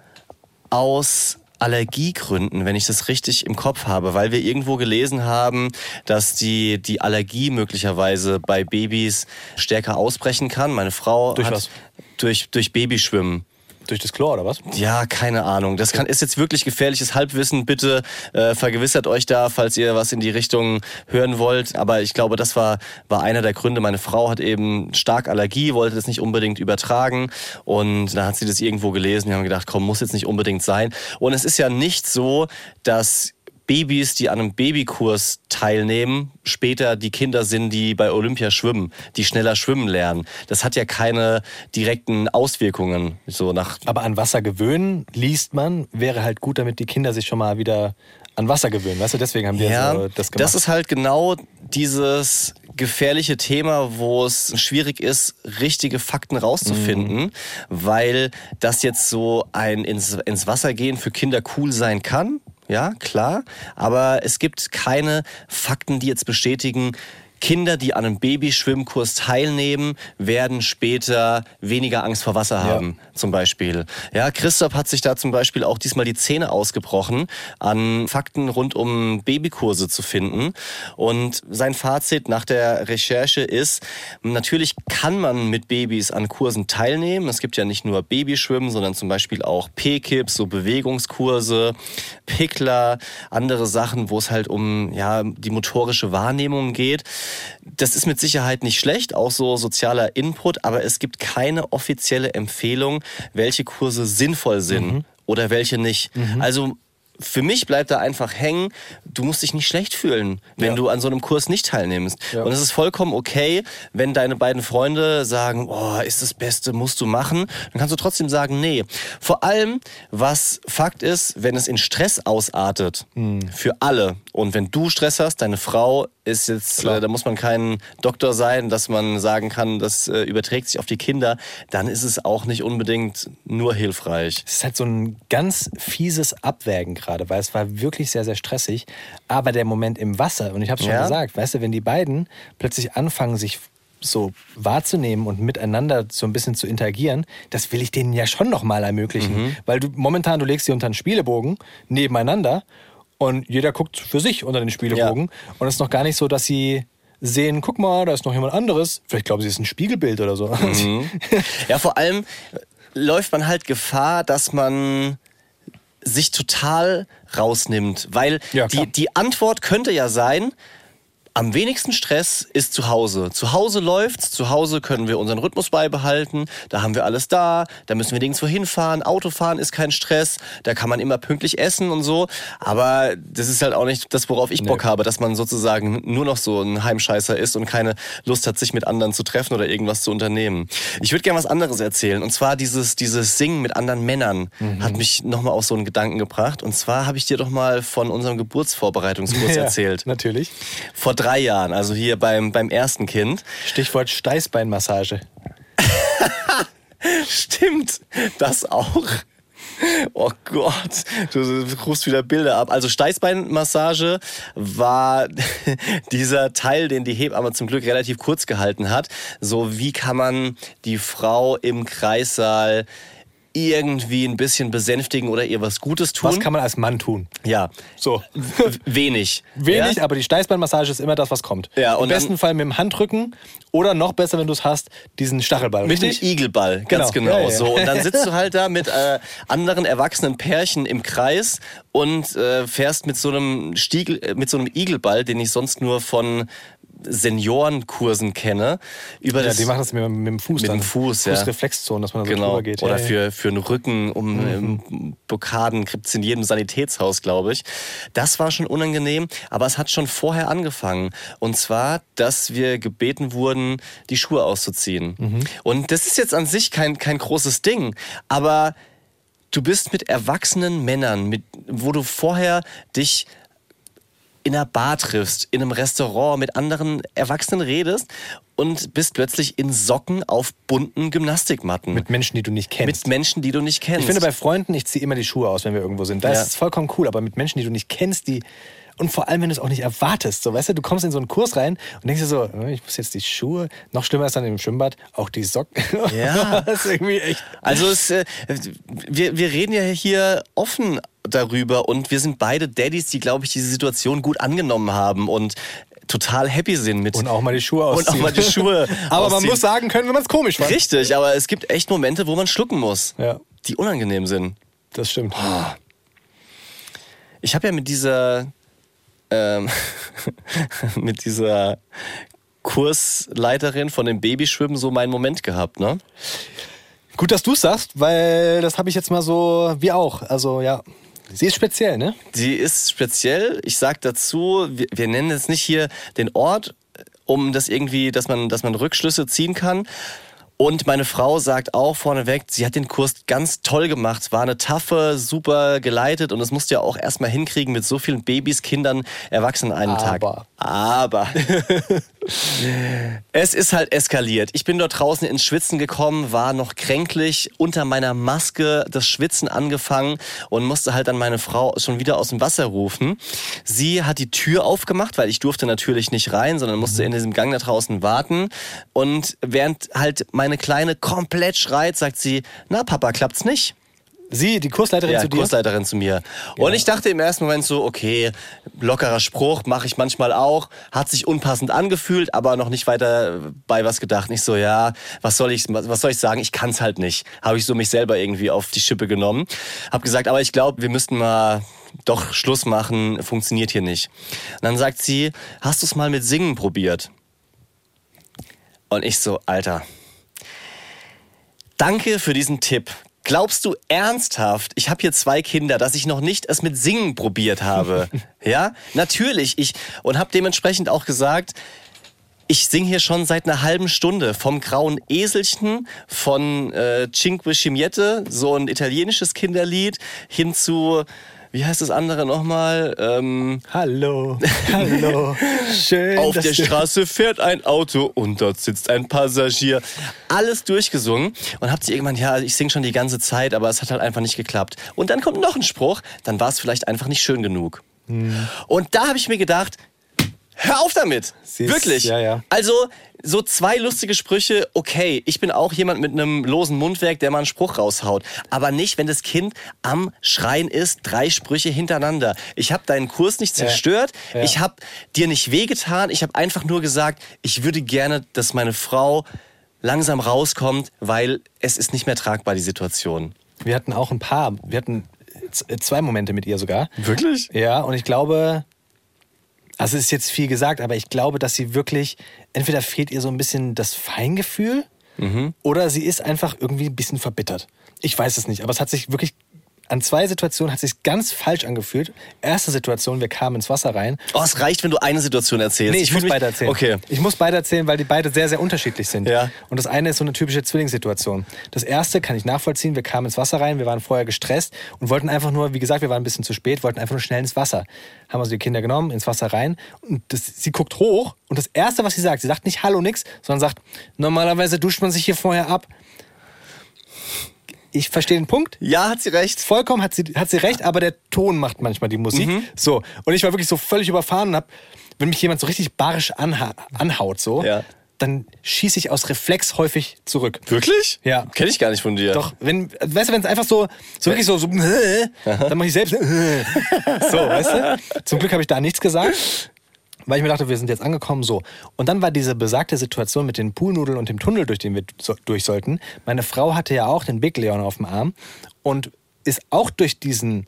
aus Allergiegründen, wenn ich das richtig im Kopf habe, weil wir irgendwo gelesen haben, dass die, die Allergie möglicherweise bei Babys stärker ausbrechen kann. Meine Frau Durch hat was? durch durch Babyschwimmen. Durch das Chlor oder was? Ja, keine Ahnung. Das kann, ist jetzt wirklich gefährliches Halbwissen. Bitte äh, vergewissert euch da, falls ihr was in die Richtung hören wollt. Aber ich glaube, das war, war einer der Gründe. Meine Frau hat eben stark Allergie, wollte das nicht unbedingt übertragen. Und da hat sie das irgendwo gelesen. Wir haben gedacht, komm, muss jetzt nicht unbedingt sein. Und es ist ja nicht so, dass Babys, die an einem Babykurs teilnehmen, später die Kinder sind, die bei Olympia schwimmen, die schneller schwimmen lernen. Das hat ja keine direkten Auswirkungen. So nach Aber an Wasser gewöhnen, liest man, wäre halt gut, damit die Kinder sich schon mal wieder an Wasser gewöhnen. Weißt du, deswegen haben die Ja, so das gemacht. das ist halt genau dieses gefährliche Thema, wo es schwierig ist, richtige Fakten rauszufinden, Mhm. weil das jetzt so ein ins, ins Wasser gehen für Kinder cool sein kann. Ja, klar. Aber es gibt keine Fakten, die jetzt bestätigen, Kinder, die an einem Babyschwimmkurs teilnehmen, werden später weniger Angst vor Wasser haben, zum Beispiel. Ja, Christoph hat sich da zum Beispiel auch diesmal die Zähne ausgebrochen, an Fakten rund um Babykurse zu finden. Und sein Fazit nach der Recherche ist, natürlich kann man mit Babys an Kursen teilnehmen. Es gibt ja nicht nur Babyschwimmen, sondern zum Beispiel auch P-Kips, so Bewegungskurse, Pickler, andere Sachen, wo es halt um ja, die motorische Wahrnehmung geht. Das ist mit Sicherheit nicht schlecht, auch so sozialer Input, aber es gibt keine offizielle Empfehlung, welche Kurse sinnvoll sind oder welche nicht. Also für mich bleibt da einfach hängen, du musst dich nicht schlecht fühlen, wenn Ja. du an so einem Kurs nicht teilnimmst. Ja. Und es ist vollkommen okay, wenn deine beiden Freunde sagen, oh, ist das Beste, musst du machen, dann kannst du trotzdem sagen, nee. Vor allem, was Fakt ist, wenn es in Stress ausartet, Hm. für alle. Und wenn du Stress hast, deine Frau ist jetzt, äh, da muss man kein Doktor sein, dass man sagen kann, das äh, überträgt sich auf die Kinder, dann ist es auch nicht unbedingt nur hilfreich. Es ist halt so ein ganz fieses Abwägen gerade, weil es war wirklich sehr, sehr stressig. Aber der Moment im Wasser, und ich habe es schon Ja. gesagt, weißt du, wenn die beiden plötzlich anfangen, sich so wahrzunehmen und miteinander so ein bisschen zu interagieren, das will ich denen ja schon nochmal ermöglichen. Mhm. Weil du momentan, du legst sie unter einen Spielebogen nebeneinander und jeder guckt für sich unter den Spielebogen. Und es ist noch gar nicht so, dass sie sehen, guck mal, da ist noch jemand anderes. Vielleicht glauben sie, es ist ein Spiegelbild oder so. Mhm. Ja, vor allem läuft man halt Gefahr, dass man sich total rausnimmt, weil Ja, die, die Antwort könnte ja sein, am wenigsten Stress ist zu Hause. Zu Hause läuft's, zu Hause können wir unseren Rhythmus beibehalten, da haben wir alles da, da müssen wir nirgendwo hinfahren, Autofahren ist kein Stress, da kann man immer pünktlich essen und so, aber das ist halt auch nicht das, worauf ich Bock habe, dass man sozusagen nur noch so ein Heimscheißer ist und keine Lust hat, sich mit anderen zu treffen oder irgendwas zu unternehmen. Ich würde gerne was anderes erzählen und zwar dieses, dieses Singen mit anderen Männern hat mich nochmal auf so einen Gedanken gebracht und zwar habe ich dir doch mal von unserem Geburtsvorbereitungskurs Ja, erzählt. Natürlich. Vor drei Jahren, also hier beim, beim ersten Kind. Stichwort Steißbeinmassage. Stimmt, das auch. Oh Gott, du rufst wieder Bilder ab. Also Steißbeinmassage war dieser Teil, den die Hebamme zum Glück relativ kurz gehalten hat. So wie kann man die Frau im Kreissaal irgendwie ein bisschen besänftigen oder ihr was Gutes tun? Was kann man als Mann tun? ja, So. wenig. Wenig, ja? aber die Steißbeinmassage ist immer das, was kommt. Ja, Im und dann- besten Fall mit dem Handrücken oder noch besser, wenn du es hast, diesen Stachelball. Mit dem Richtig? Igelball, ganz Genau. genau. Ja, ja. So und dann sitzt du halt da mit äh, anderen erwachsenen Pärchen im Kreis und äh, fährst mit so einem Stiegel, äh, mit so einem Igelball, den ich sonst nur von Seniorenkursen kenne, über Ja, das die machen das mit, mit dem Fuß Mit dann. dem Fuß, ja. Fußreflexzone, dass man da so Genau. drüber geht. Oder ja, ja. für, für den Rücken, um ähm, Blockaden gibt es in jedem Sanitätshaus, glaube ich. Das war schon unangenehm, aber es hat schon vorher angefangen. Und zwar, dass wir gebeten wurden, die Schuhe auszuziehen. Mhm. Und das ist jetzt an sich kein, kein großes Ding, aber du bist mit erwachsenen Männern, mit, wo du vorher dich in einer Bar triffst, in einem Restaurant mit anderen Erwachsenen redest und bist plötzlich in Socken auf bunten Gymnastikmatten. Mit Menschen, die du nicht kennst. Mit Menschen, die du nicht kennst. ich finde bei Freunden, ich ziehe immer die Schuhe aus, wenn wir irgendwo sind. Da Ja. ist vollkommen cool, aber mit Menschen, die du nicht kennst, die. Und vor allem, wenn du es auch nicht erwartest. So, weißt du, du kommst in so einen Kurs rein und denkst dir so, äh, ich muss jetzt die Schuhe, noch schlimmer ist dann im Schwimmbad, auch die Socken. Ja. das ist irgendwie echt. Also es, äh, wir, wir reden ja hier offen darüber und wir sind beide Daddys, die, glaube ich, diese Situation gut angenommen haben und total happy sind mit. Und auch mal die Schuhe Und ausziehen. auch mal die Schuhe aber man ausziehen. muss sagen können, wenn man es komisch fand. Richtig, aber es gibt echt Momente, wo man schlucken muss, Ja, die unangenehm sind. das stimmt. Ich habe ja mit dieser ähm, mit dieser Kursleiterin von dem Babyschwimmen so meinen Moment gehabt, ne? Gut, dass du es sagst, weil das habe ich jetzt mal so, wie auch. Also ja, sie ist speziell, ne? Sie ist speziell. Ich sag dazu, wir, wir nennen jetzt nicht hier den Ort, um das irgendwie, dass man, dass man Rückschlüsse ziehen kann. Und meine Frau sagt auch vorneweg, sie hat den Kurs ganz toll gemacht, war eine taffe, super geleitet und das musst du ja auch erstmal hinkriegen mit so vielen Babys, Kindern, Erwachsenen einen Tag. Aber. Es ist halt eskaliert. Ich bin dort draußen ins Schwitzen gekommen, war noch kränklich, unter meiner Maske das Schwitzen angefangen und musste halt dann meine Frau schon wieder aus dem Wasser rufen. Sie hat die Tür aufgemacht, weil ich durfte natürlich nicht rein, sondern musste in diesem Gang da draußen warten. Und während halt meine Kleine komplett schreit, sagt sie, na Papa, klappt's nicht? Sie, die Kursleiterin ja, zu dir? Kursleiterin zu mir. Und ich dachte im ersten Moment so, okay, lockerer Spruch, mache ich manchmal auch. Hat sich unpassend angefühlt, aber noch nicht weiter bei was gedacht. Nicht so, ja, was soll ich, was soll ich sagen? Ich kann's halt nicht. Habe ich so mich selber irgendwie auf die Schippe genommen. Hab gesagt, aber ich glaube, wir müssten mal doch Schluss machen, funktioniert hier nicht. Und dann sagt sie, hast du es mal mit Singen probiert? Und ich so, Alter, danke für diesen Tipp. Glaubst du ernsthaft, ich habe hier zwei Kinder, dass ich noch nicht es mit Singen probiert habe? ja, natürlich. Ich und habe dementsprechend auch gesagt, ich singe hier schon seit einer halben Stunde vom grauen Eselchen, von äh, Cinque Scimiette, so ein italienisches Kinderlied, hin zu wie heißt das andere nochmal? Ähm, hallo, hallo, schön. Auf der Straße fährt ein Auto und dort sitzt ein Passagier. Alles durchgesungen und habt sie irgendwann, ja, ich singe schon die ganze Zeit, aber es hat halt einfach nicht geklappt. Und dann kommt noch ein Spruch, dann war es vielleicht einfach nicht schön genug. Hm. Und da habe ich mir gedacht, hör auf damit. Sie ist- Wirklich. ja, ja. Also, so zwei lustige Sprüche, okay. Ich bin auch jemand mit einem losen Mundwerk, der mal einen Spruch raushaut. Aber nicht, wenn das Kind am Schreien ist, drei Sprüche hintereinander. Ich habe deinen Kurs nicht zerstört. Ja. Ich habe dir nicht wehgetan. Ich habe einfach nur gesagt, ich würde gerne, dass meine Frau langsam rauskommt, weil es ist nicht mehr tragbar, die Situation. Wir hatten auch ein paar, wir hatten zwei Momente mit ihr sogar. Wirklich? Ja, und ich glaube, also es ist jetzt viel gesagt, aber ich glaube, dass sie wirklich, entweder fehlt ihr so ein bisschen das Feingefühl oder sie ist einfach irgendwie ein bisschen verbittert. Ich weiß es nicht, aber es hat sich wirklich an zwei Situationen hat sich ganz falsch angefühlt. Erste Situation, wir kamen ins Wasser rein. Oh, es reicht, wenn du eine Situation erzählst. Nee, ich, muss fühl mich- beide erzählen. Okay. Ich muss beide erzählen, weil die beide sehr, sehr unterschiedlich sind. Ja. Und das eine ist so eine typische Zwillingssituation. Das erste kann ich nachvollziehen. Wir kamen ins Wasser rein, wir waren vorher gestresst und wollten einfach nur, wie gesagt, wir waren ein bisschen zu spät, wollten einfach nur schnell ins Wasser. Haben also die Kinder genommen, ins Wasser rein und das, sie guckt hoch und das erste, was sie sagt, sie sagt nicht Hallo nix, sondern sagt, normalerweise duscht man sich hier vorher ab. Ich verstehe den Punkt. Ja, hat sie recht. Vollkommen hat sie, hat sie recht, aber der Ton macht manchmal die Musik. Mhm. So. Und ich war wirklich so völlig überfahren und hab, wenn mich jemand so richtig barisch anha anhaut, so, Ja. dann schieße ich aus Reflex häufig zurück. Wirklich? Ja. Kenne ich gar nicht von dir. Doch, wenn, weißt du, wenn es einfach so, so wirklich so, so dann mache ich selbst, so, weißt du? Zum Glück habe ich da nichts gesagt, weil ich mir dachte, wir sind jetzt angekommen, so. Und dann war diese besagte Situation mit den Poolnudeln und dem Tunnel, durch den wir so, durch sollten. Meine Frau hatte ja auch den Big Leon auf dem Arm und ist auch durch diesen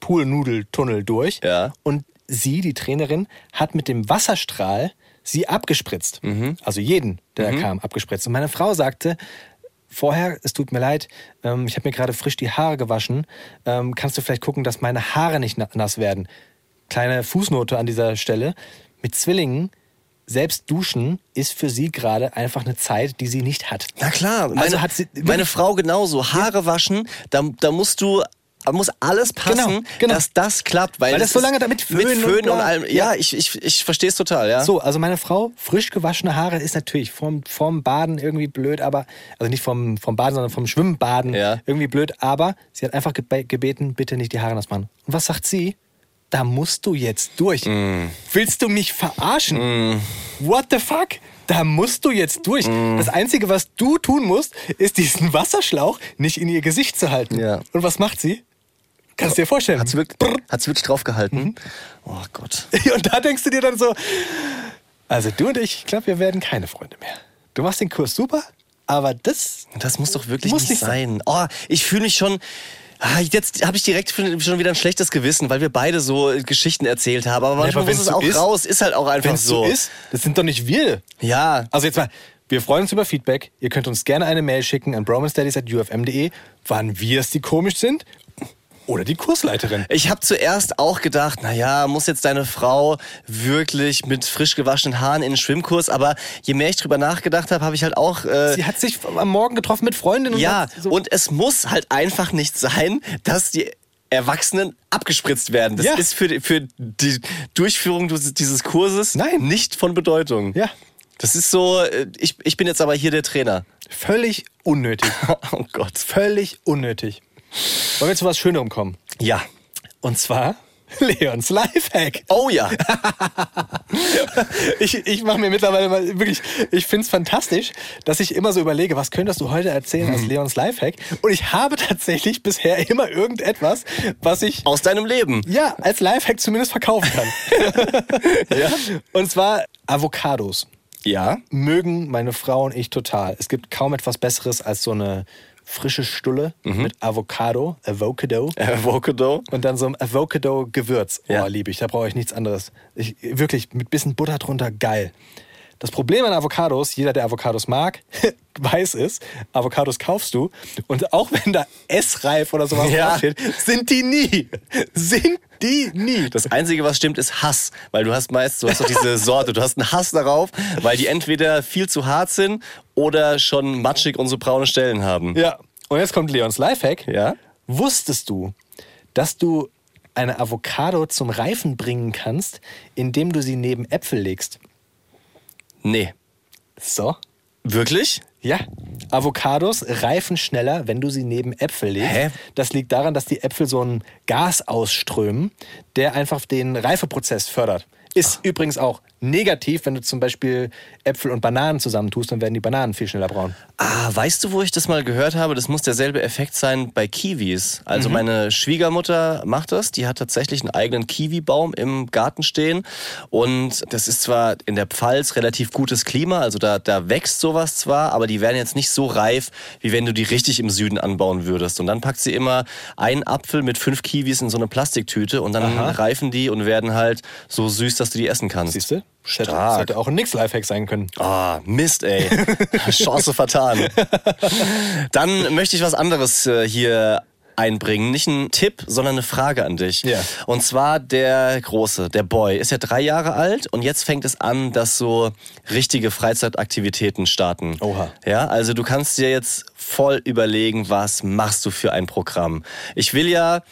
Poolnudeltunnel durch. Ja. Und sie, die Trainerin, hat mit dem Wasserstrahl sie abgespritzt. Also jeden, der da kam, abgespritzt. Und meine Frau sagte, vorher, es tut mir leid, ähm, ich habe mir gerade frisch die Haare gewaschen. Ähm, kannst du vielleicht gucken, dass meine Haare nicht na- nass werden? Kleine Fußnote an dieser Stelle. Mit Zwillingen, selbst duschen ist für sie gerade einfach eine Zeit, die sie nicht hat. Na klar, meine, Also hat sie- meine Frau genauso. Haare waschen, da, da musst du. Muss alles passen, Genau, genau. dass das klappt. Weil, Weil das so lange damit mit Föhn und Föhn und, bla. allem. Ja, ich, ich, ich verstehe es total, ja. So, also meine Frau, frisch gewaschene Haare ist natürlich vom, vom Baden irgendwie blöd, aber, also nicht vom, vom Baden, sondern vom Schwimmbaden Ja. irgendwie blöd, aber sie hat einfach gebe- gebeten, bitte nicht die Haare nass machen. Und was sagt sie? Da musst du jetzt durch. Mm. Willst du mich verarschen? What the fuck? Da musst du jetzt durch. Mm. Das Einzige, was du tun musst, ist diesen Wasserschlauch nicht in ihr Gesicht zu halten. Ja. Und was macht sie? Kannst du dir vorstellen? Wirklich, hat's wirklich drauf gehalten? Mhm. Oh Gott. Und da denkst du dir dann so, also du und ich, ich glaube, wir werden keine Freunde mehr. Du machst den Kurs super, aber das Das muss doch wirklich Muss nicht nicht sein. Oh, ich fühle mich schon. Ah, Jetzt habe ich direkt schon wieder ein schlechtes Gewissen, weil wir beide so Geschichten erzählt haben. Aber manchmal aber muss es so auch ist- raus. Ist halt auch einfach so. so ist, das sind doch nicht wir. Ja. Also jetzt mal, wir freuen uns über Feedback. Ihr könnt uns gerne eine Mail schicken an bromanstudies.ufm.de, wann wir es, die komisch sind oder die Kursleiterin. Ich habe zuerst auch gedacht, naja, muss jetzt deine Frau wirklich mit frisch gewaschenen Haaren in den Schwimmkurs? Aber je mehr ich drüber nachgedacht habe, habe ich halt auch. Äh, Sie hat sich am Morgen getroffen mit Freundinnen und ja, hat so und es muss halt einfach nicht sein, dass die Erwachsenen abgespritzt werden. Das Ja. ist für, die- für die Durchführung dieses dieses Kurses Nein. nicht von Bedeutung. Ja. Das ist so, äh, ich, ich bin jetzt aber hier der Trainer. Völlig unnötig. Oh Gott. Völlig unnötig. Wollen wir zu was Schönerem kommen? Ja. Und zwar Leons Lifehack. Oh ja. Ich, ich mache mir mittlerweile mal wirklich, ich finde es fantastisch, dass ich immer so überlege, was könntest du heute erzählen Hm. als Leons Lifehack? Und ich habe tatsächlich bisher immer irgendetwas, was ich Aus deinem Leben. ja als Lifehack zumindest verkaufen kann. Ja. Und zwar Avocados. Ja. mögen meine Frau und ich total. Es gibt kaum etwas Besseres als so eine frische Stulle Mhm. mit Avocado, Avocado. Avocado. Und dann so ein Avocado-Gewürz. Ja. Oh, liebe ich. Da brauche ich nichts anderes. Ich, wirklich, mit bisschen Butter drunter, geil. Das Problem an Avocados, jeder, der Avocados mag, weiß es, Avocados kaufst du und auch wenn da Essreif oder sowas Ja. draufsteht, sind die nie. Sind die nie. Das Einzige, was stimmt, ist Hass. Weil du hast meist, du hast doch diese Sorte, du hast einen Hass darauf, weil die entweder viel zu hart sind oder schon matschig und so braune Stellen haben. Ja. Und jetzt kommt Leons Lifehack. Ja? Wusstest du, dass du eine Avocado zum Reifen bringen kannst, indem du sie neben Äpfel legst? Nee. So. Wirklich? Ja. Avocados reifen schneller, wenn du sie neben Äpfel legst. Hä? Das liegt daran, dass die Äpfel so einen Gas ausströmen, der einfach den Reifeprozess fördert. Ist übrigens auch negativ, wenn du zum Beispiel Äpfel und Bananen zusammentust, dann werden die Bananen viel schneller braun. Ah, weißt du, wo ich das mal gehört habe? Das muss derselbe Effekt sein bei Kiwis. Also meine Schwiegermutter macht das. Die hat tatsächlich einen eigenen Kiwibaum im Garten stehen. Und das ist zwar in der Pfalz relativ gutes Klima, also da, da wächst sowas zwar, aber die werden jetzt nicht so reif, wie wenn du die richtig im Süden anbauen würdest. Und dann packt sie immer einen Apfel mit fünf Kiwis in so eine Plastiktüte und dann reifen die und werden halt so süß, dass du die essen kannst. Siehst du? Das hätte, das hätte auch ein Nix-Lifehack sein können. Ah, Mist, ey. Chance vertan. Dann möchte ich was anderes äh, hier einbringen. Nicht ein Tipp, sondern eine Frage an dich. Ja. Und zwar der Große, der Boy, ist ja drei Jahre alt und jetzt fängt es an, dass so richtige Freizeitaktivitäten starten. Oha. Ja, also du kannst dir jetzt voll überlegen, was machst du für ein Programm. Ich will ja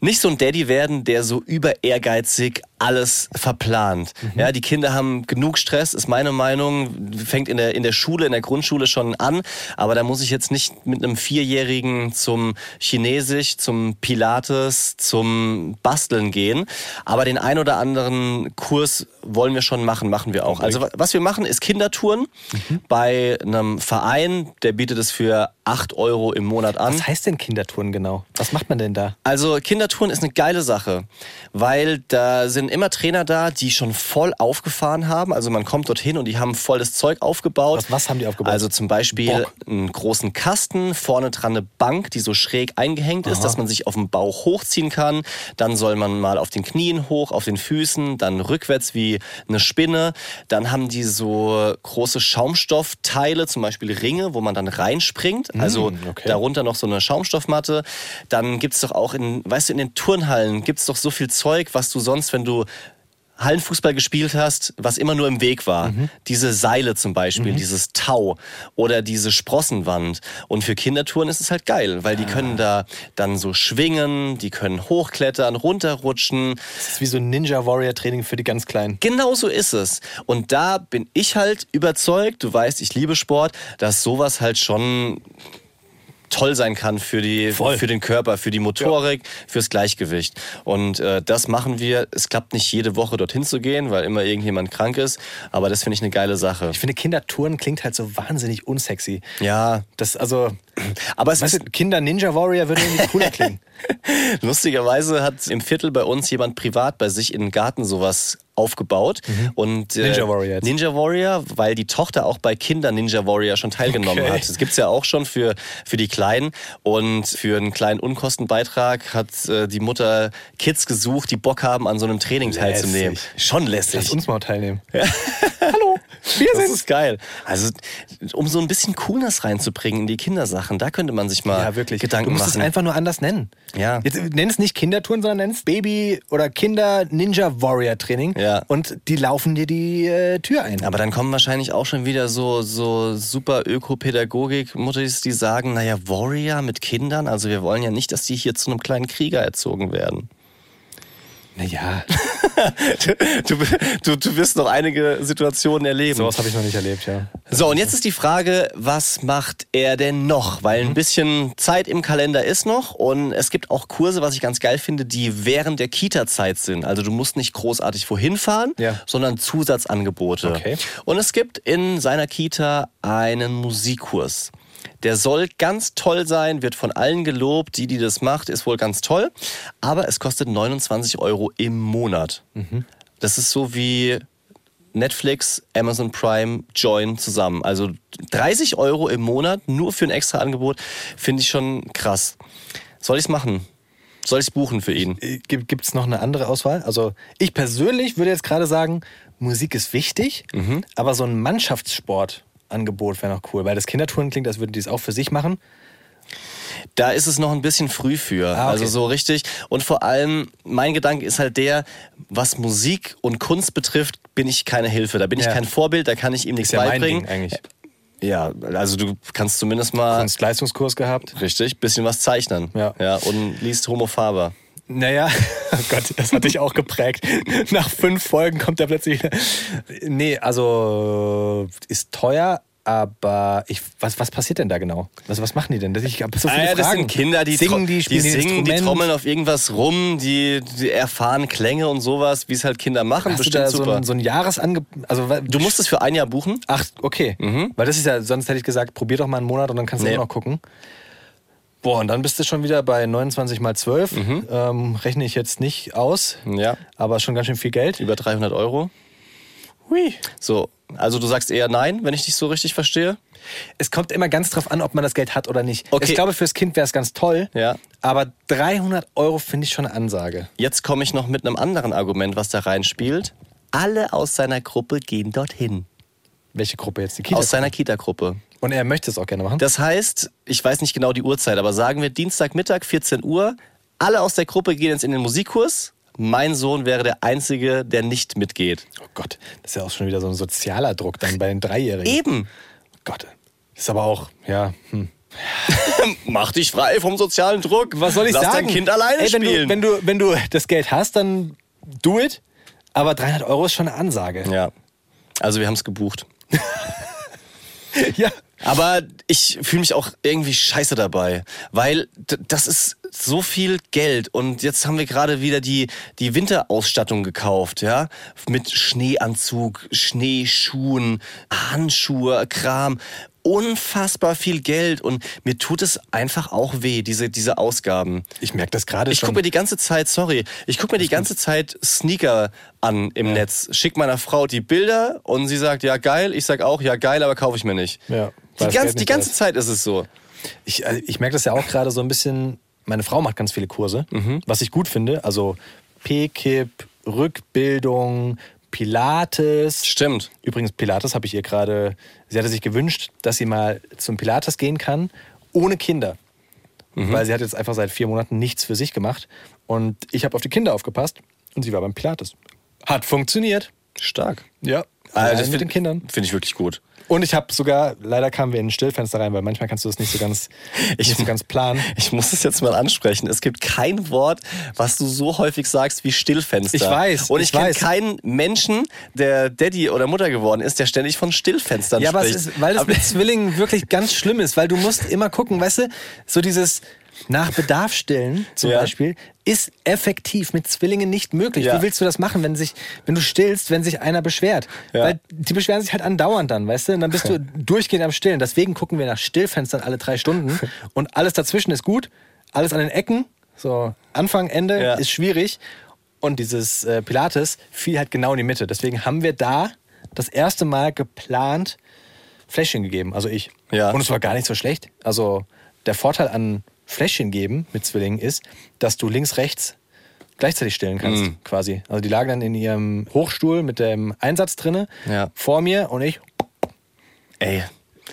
nicht so ein Daddy werden, der so über ehrgeizig alles verplant. Mhm. Ja, die Kinder haben genug Stress, ist meine Meinung. Fängt in der, in der Schule, in der Grundschule schon an. Aber da muss ich jetzt nicht mit einem Vierjährigen zum Chinesisch, zum Pilates, zum Basteln gehen. Aber den ein oder anderen Kurs wollen wir schon machen, machen wir auch. Also wa- was wir machen, ist Kindertouren Mhm. bei einem Verein, der bietet es für 8 Euro im Monat an. Was heißt denn Kindertouren genau? Was macht man denn da? Also Kindertouren ist eine geile Sache, weil da sind immer Trainer da, die schon voll aufgefahren haben. Also man kommt dorthin und die haben voll das Zeug aufgebaut. Was- was haben die aufgebaut? Also zum Beispiel Bock. einen großen Kasten, vorne dran eine Bank, die so schräg eingehängt ist, dass man sich auf dem Bauch hochziehen kann. Dann soll man mal auf den Knien hoch, auf den Füßen, dann rückwärts wie eine Spinne. Dann haben die so große Schaumstoffteile, zum Beispiel Ringe, wo man dann reinspringt. Also okay. darunter noch so eine Schaumstoffmatte. Dann gibt's doch auch in, weißt du, in den Turnhallen gibt's doch so viel Zeug, was du sonst, wenn du Hallenfußball gespielt hast, was immer nur im Weg war. Diese Seile zum Beispiel, dieses Tau oder diese Sprossenwand. Und für Kindertouren ist es halt geil, weil die können da dann so schwingen, die können hochklettern, runterrutschen. Das ist wie so ein Ninja Warrior Training für die ganz Kleinen. Genau so ist es. Und da bin ich halt überzeugt, du weißt, ich liebe Sport, dass sowas halt schon toll sein kann für, die, Voll. für den Körper, für die Motorik, fürs Gleichgewicht. Und äh, das machen wir. Es klappt nicht jede Woche dorthin zu gehen, weil immer irgendjemand krank ist. Aber das finde ich eine geile Sache. Ich finde, Kindertouren klingt halt so wahnsinnig unsexy. Ja, Das, also, aber es weißt ist, Kinder Ninja Warrior würde irgendwie cooler klingen. lustigerweise hat im Viertel bei uns jemand privat bei sich in den Garten sowas aufgebaut. Und, äh, Mhm. Ninja Warrior jetzt. Ninja Warrior, weil die Tochter auch bei Kinder Ninja Warrior schon teilgenommen Okay. hat. Das gibt's ja auch schon für, für die Kleinen. Und für einen kleinen Unkostenbeitrag hat äh, die Mutter Kids gesucht, die Bock haben, an so einem Training teilzunehmen. Lässig. Schon lässig. Lass uns mal teilnehmen. Hallo. Wir das ist geil. Also, um so ein bisschen Coolness reinzubringen in die Kindersachen, da könnte man sich mal Ja, wirklich. Gedanken du musst machen. es einfach nur anders nennen. Ja. Jetzt nenn es nicht Kindertouren, sondern nenn es Baby- oder Kinder-Ninja-Warrior-Training. Ja. Und die laufen dir die äh, Tür ein. Aber dann kommen wahrscheinlich auch schon wieder so, so super Ökopädagogik-Muttis, die sagen, naja, Warrior mit Kindern, also wir wollen ja nicht, dass die hier zu einem kleinen Krieger erzogen werden. Naja, Du, du, du wirst noch einige Situationen erleben. sowas habe ich noch nicht erlebt, ja. So, und jetzt ist die Frage, was macht er denn noch? Weil Mhm. ein bisschen Zeit im Kalender ist noch und es gibt auch Kurse, was ich ganz geil finde, die während der Kita-Zeit sind. Also du musst nicht großartig wohin fahren, Ja. sondern Zusatzangebote. Okay. Und es gibt in seiner Kita einen Musikkurs. Der soll ganz toll sein, wird von allen gelobt. Die, die das macht, ist wohl ganz toll. Aber es kostet 29 Euro im Monat. Mhm. Das ist so wie Netflix, Amazon Prime, Join zusammen. Also 30 Euro im Monat nur für ein extra Angebot finde ich schon krass. Soll ich es machen? Soll ich es buchen für ihn? Gibt es noch eine andere Auswahl? Also ich persönlich würde jetzt gerade sagen, Musik ist wichtig, Mhm. aber so ein Mannschaftssportangebot wäre noch cool, weil das Kindertouren klingt, als würden die es auch für sich machen. Da ist es noch ein bisschen früh für. Ah, okay. Also so richtig. Und vor allem, mein Gedanke ist halt der, was Musik und Kunst betrifft, bin ich keine Hilfe. Da bin ich Ja. kein Vorbild, da kann ich ihm nichts ja beibringen. Eigentlich. Ja, also du kannst zumindest mal Kunstleistungskurs gehabt. richtig bisschen was zeichnen. Ja. ja und liest Homo Faber. Naja, oh Gott, das hat dich auch geprägt. Nach fünf Folgen kommt er plötzlich wieder. Nee, also ist teuer, aber ich, was, was passiert denn da genau? Was, was machen die denn? Ich habe so viele Ah, ja, das sind Kinder, die, singen, die spielen die, singen, die trommeln auf irgendwas rum, die, die erfahren Klänge und sowas, wie es halt Kinder machen. Hast du Bestimmt da so super. ein, so ein Jahresangebot? Also, du musst es für ein Jahr buchen. Ach, okay. Weil das ist ja, sonst hätte ich gesagt, probier doch mal einen Monat und dann kannst du Nee. immer noch gucken. Boah, und dann bist du schon wieder bei 29 mal 12. Ähm, rechne ich jetzt nicht aus, Ja, aber schon ganz schön viel Geld. über 300 Euro. Hui. So, also du sagst eher nein, wenn ich dich so richtig verstehe. Es kommt immer ganz drauf an, ob man das Geld hat oder nicht. Okay. Ich glaube, fürs Kind wäre es ganz toll. Ja. Aber 300 Euro finde ich schon eine Ansage. Jetzt komme ich noch mit einem anderen Argument, was da reinspielt. Alle aus seiner Gruppe gehen dorthin. Welche Gruppe jetzt? Die Kita? Aus seiner Kita-Gruppe. Und er möchte es auch gerne machen. Das heißt, ich weiß nicht genau die Uhrzeit, aber sagen wir Dienstagmittag, 14 Uhr. Alle aus der Gruppe gehen jetzt in den Musikkurs. Mein Sohn wäre der Einzige, der nicht mitgeht. oh Gott, das ist ja auch schon wieder so ein sozialer Druck dann bei den Dreijährigen. Eben. Gott, das ist aber auch, ja, hm. Mach dich frei vom sozialen Druck. Was soll ich Lass sagen? dein Kind alleine Ey, wenn spielen. Du, wenn, du, wenn du das Geld hast, dann do it. Aber 300 Euro ist schon eine Ansage. ja. Also wir haben es gebucht. Ja. Aber ich fühle mich auch irgendwie scheiße dabei, weil das ist so viel Geld. Und jetzt haben wir gerade wieder die, die Winterausstattung gekauft, ja, mit Schneeanzug, Schneeschuhen, Handschuhe, Kram. Unfassbar viel Geld. Und mir tut es einfach auch weh, diese, diese Ausgaben. Ich merke das gerade Ich gucke mir die ganze Zeit, sorry, ich gucke mir die ganze Zeit Sneaker an im Netz, schick meiner Frau die Bilder und sie sagt, ja geil, ich sag auch, ja geil, aber kaufe ich mir nicht. Ja, die, ganz, die ganze. Zeit ist es so. Ich, also ich merke das ja auch gerade so ein bisschen. Meine Frau macht ganz viele Kurse, Mhm. was ich gut finde. Also P-Kip, Rückbildung, Pilates. Stimmt. Übrigens, Pilates habe ich ihr gerade. Sie hatte sich gewünscht, dass sie mal zum Pilates gehen kann, ohne Kinder. Mhm. Weil sie hat jetzt einfach seit vier Monaten nichts für sich gemacht. Und ich habe auf die Kinder aufgepasst und sie war beim Pilates. Hat funktioniert. Stark. Ja. Allein das mit den Kindern. Finde ich wirklich gut. Und ich habe sogar, leider kamen wir in ein Stillfenster rein, weil manchmal kannst du das nicht so ganz, nicht so ganz planen. Ich muss es jetzt mal ansprechen. Es gibt kein Wort, was du so häufig sagst wie Stillfenster. Ich weiß, Und ich, ich kenne keinen Menschen, der Daddy oder Mutter geworden ist, der ständig von Stillfenstern Ja, es spricht. ist, weil das Aber- mit Zwillingen wirklich ganz schlimm ist, weil du musst immer gucken, weißt du, so dieses nach Bedarf stillen zum Ja. Beispiel ist effektiv mit Zwillingen nicht möglich. Ja. Wie willst du das machen, wenn sich, wenn du stillst, wenn sich einer beschwert? Ja. Weil die beschweren sich halt andauernd dann, weißt du? Und dann bist du durchgehend am Stillen. Deswegen gucken wir nach Stillfenstern alle drei Stunden und alles dazwischen ist gut, alles an den Ecken, so Anfang, Ende Ja. ist schwierig. Und dieses äh, Pilates fiel halt genau in die Mitte. Deswegen haben wir da das erste Mal geplant Fläschchen gegeben, also ich. Ja. Und es war gar nicht so schlecht. Also der Vorteil an Fläschchen geben mit Zwillingen ist, dass du links, rechts gleichzeitig stillen kannst, Mhm. quasi. Also die lagen dann in ihrem Hochstuhl mit dem Einsatz drinne Ja. vor mir und ich Ey,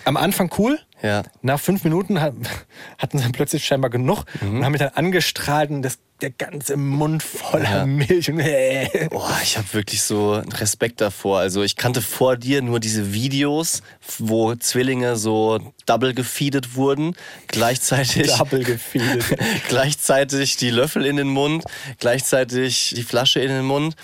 am Anfang cool. ja. Nach fünf Minuten hat, hatten sie plötzlich scheinbar genug Mhm. und haben mich dann angestrahlt und das, der ganze Mund voller Ja. Milch. Und, Boah, ich habe wirklich so Respekt davor. Also ich kannte vor dir nur diese Videos, wo Zwillinge so double gefeedet wurden, gleichzeitig Double gefeedet. gleichzeitig die Löffel in den Mund, gleichzeitig die Flasche in den Mund.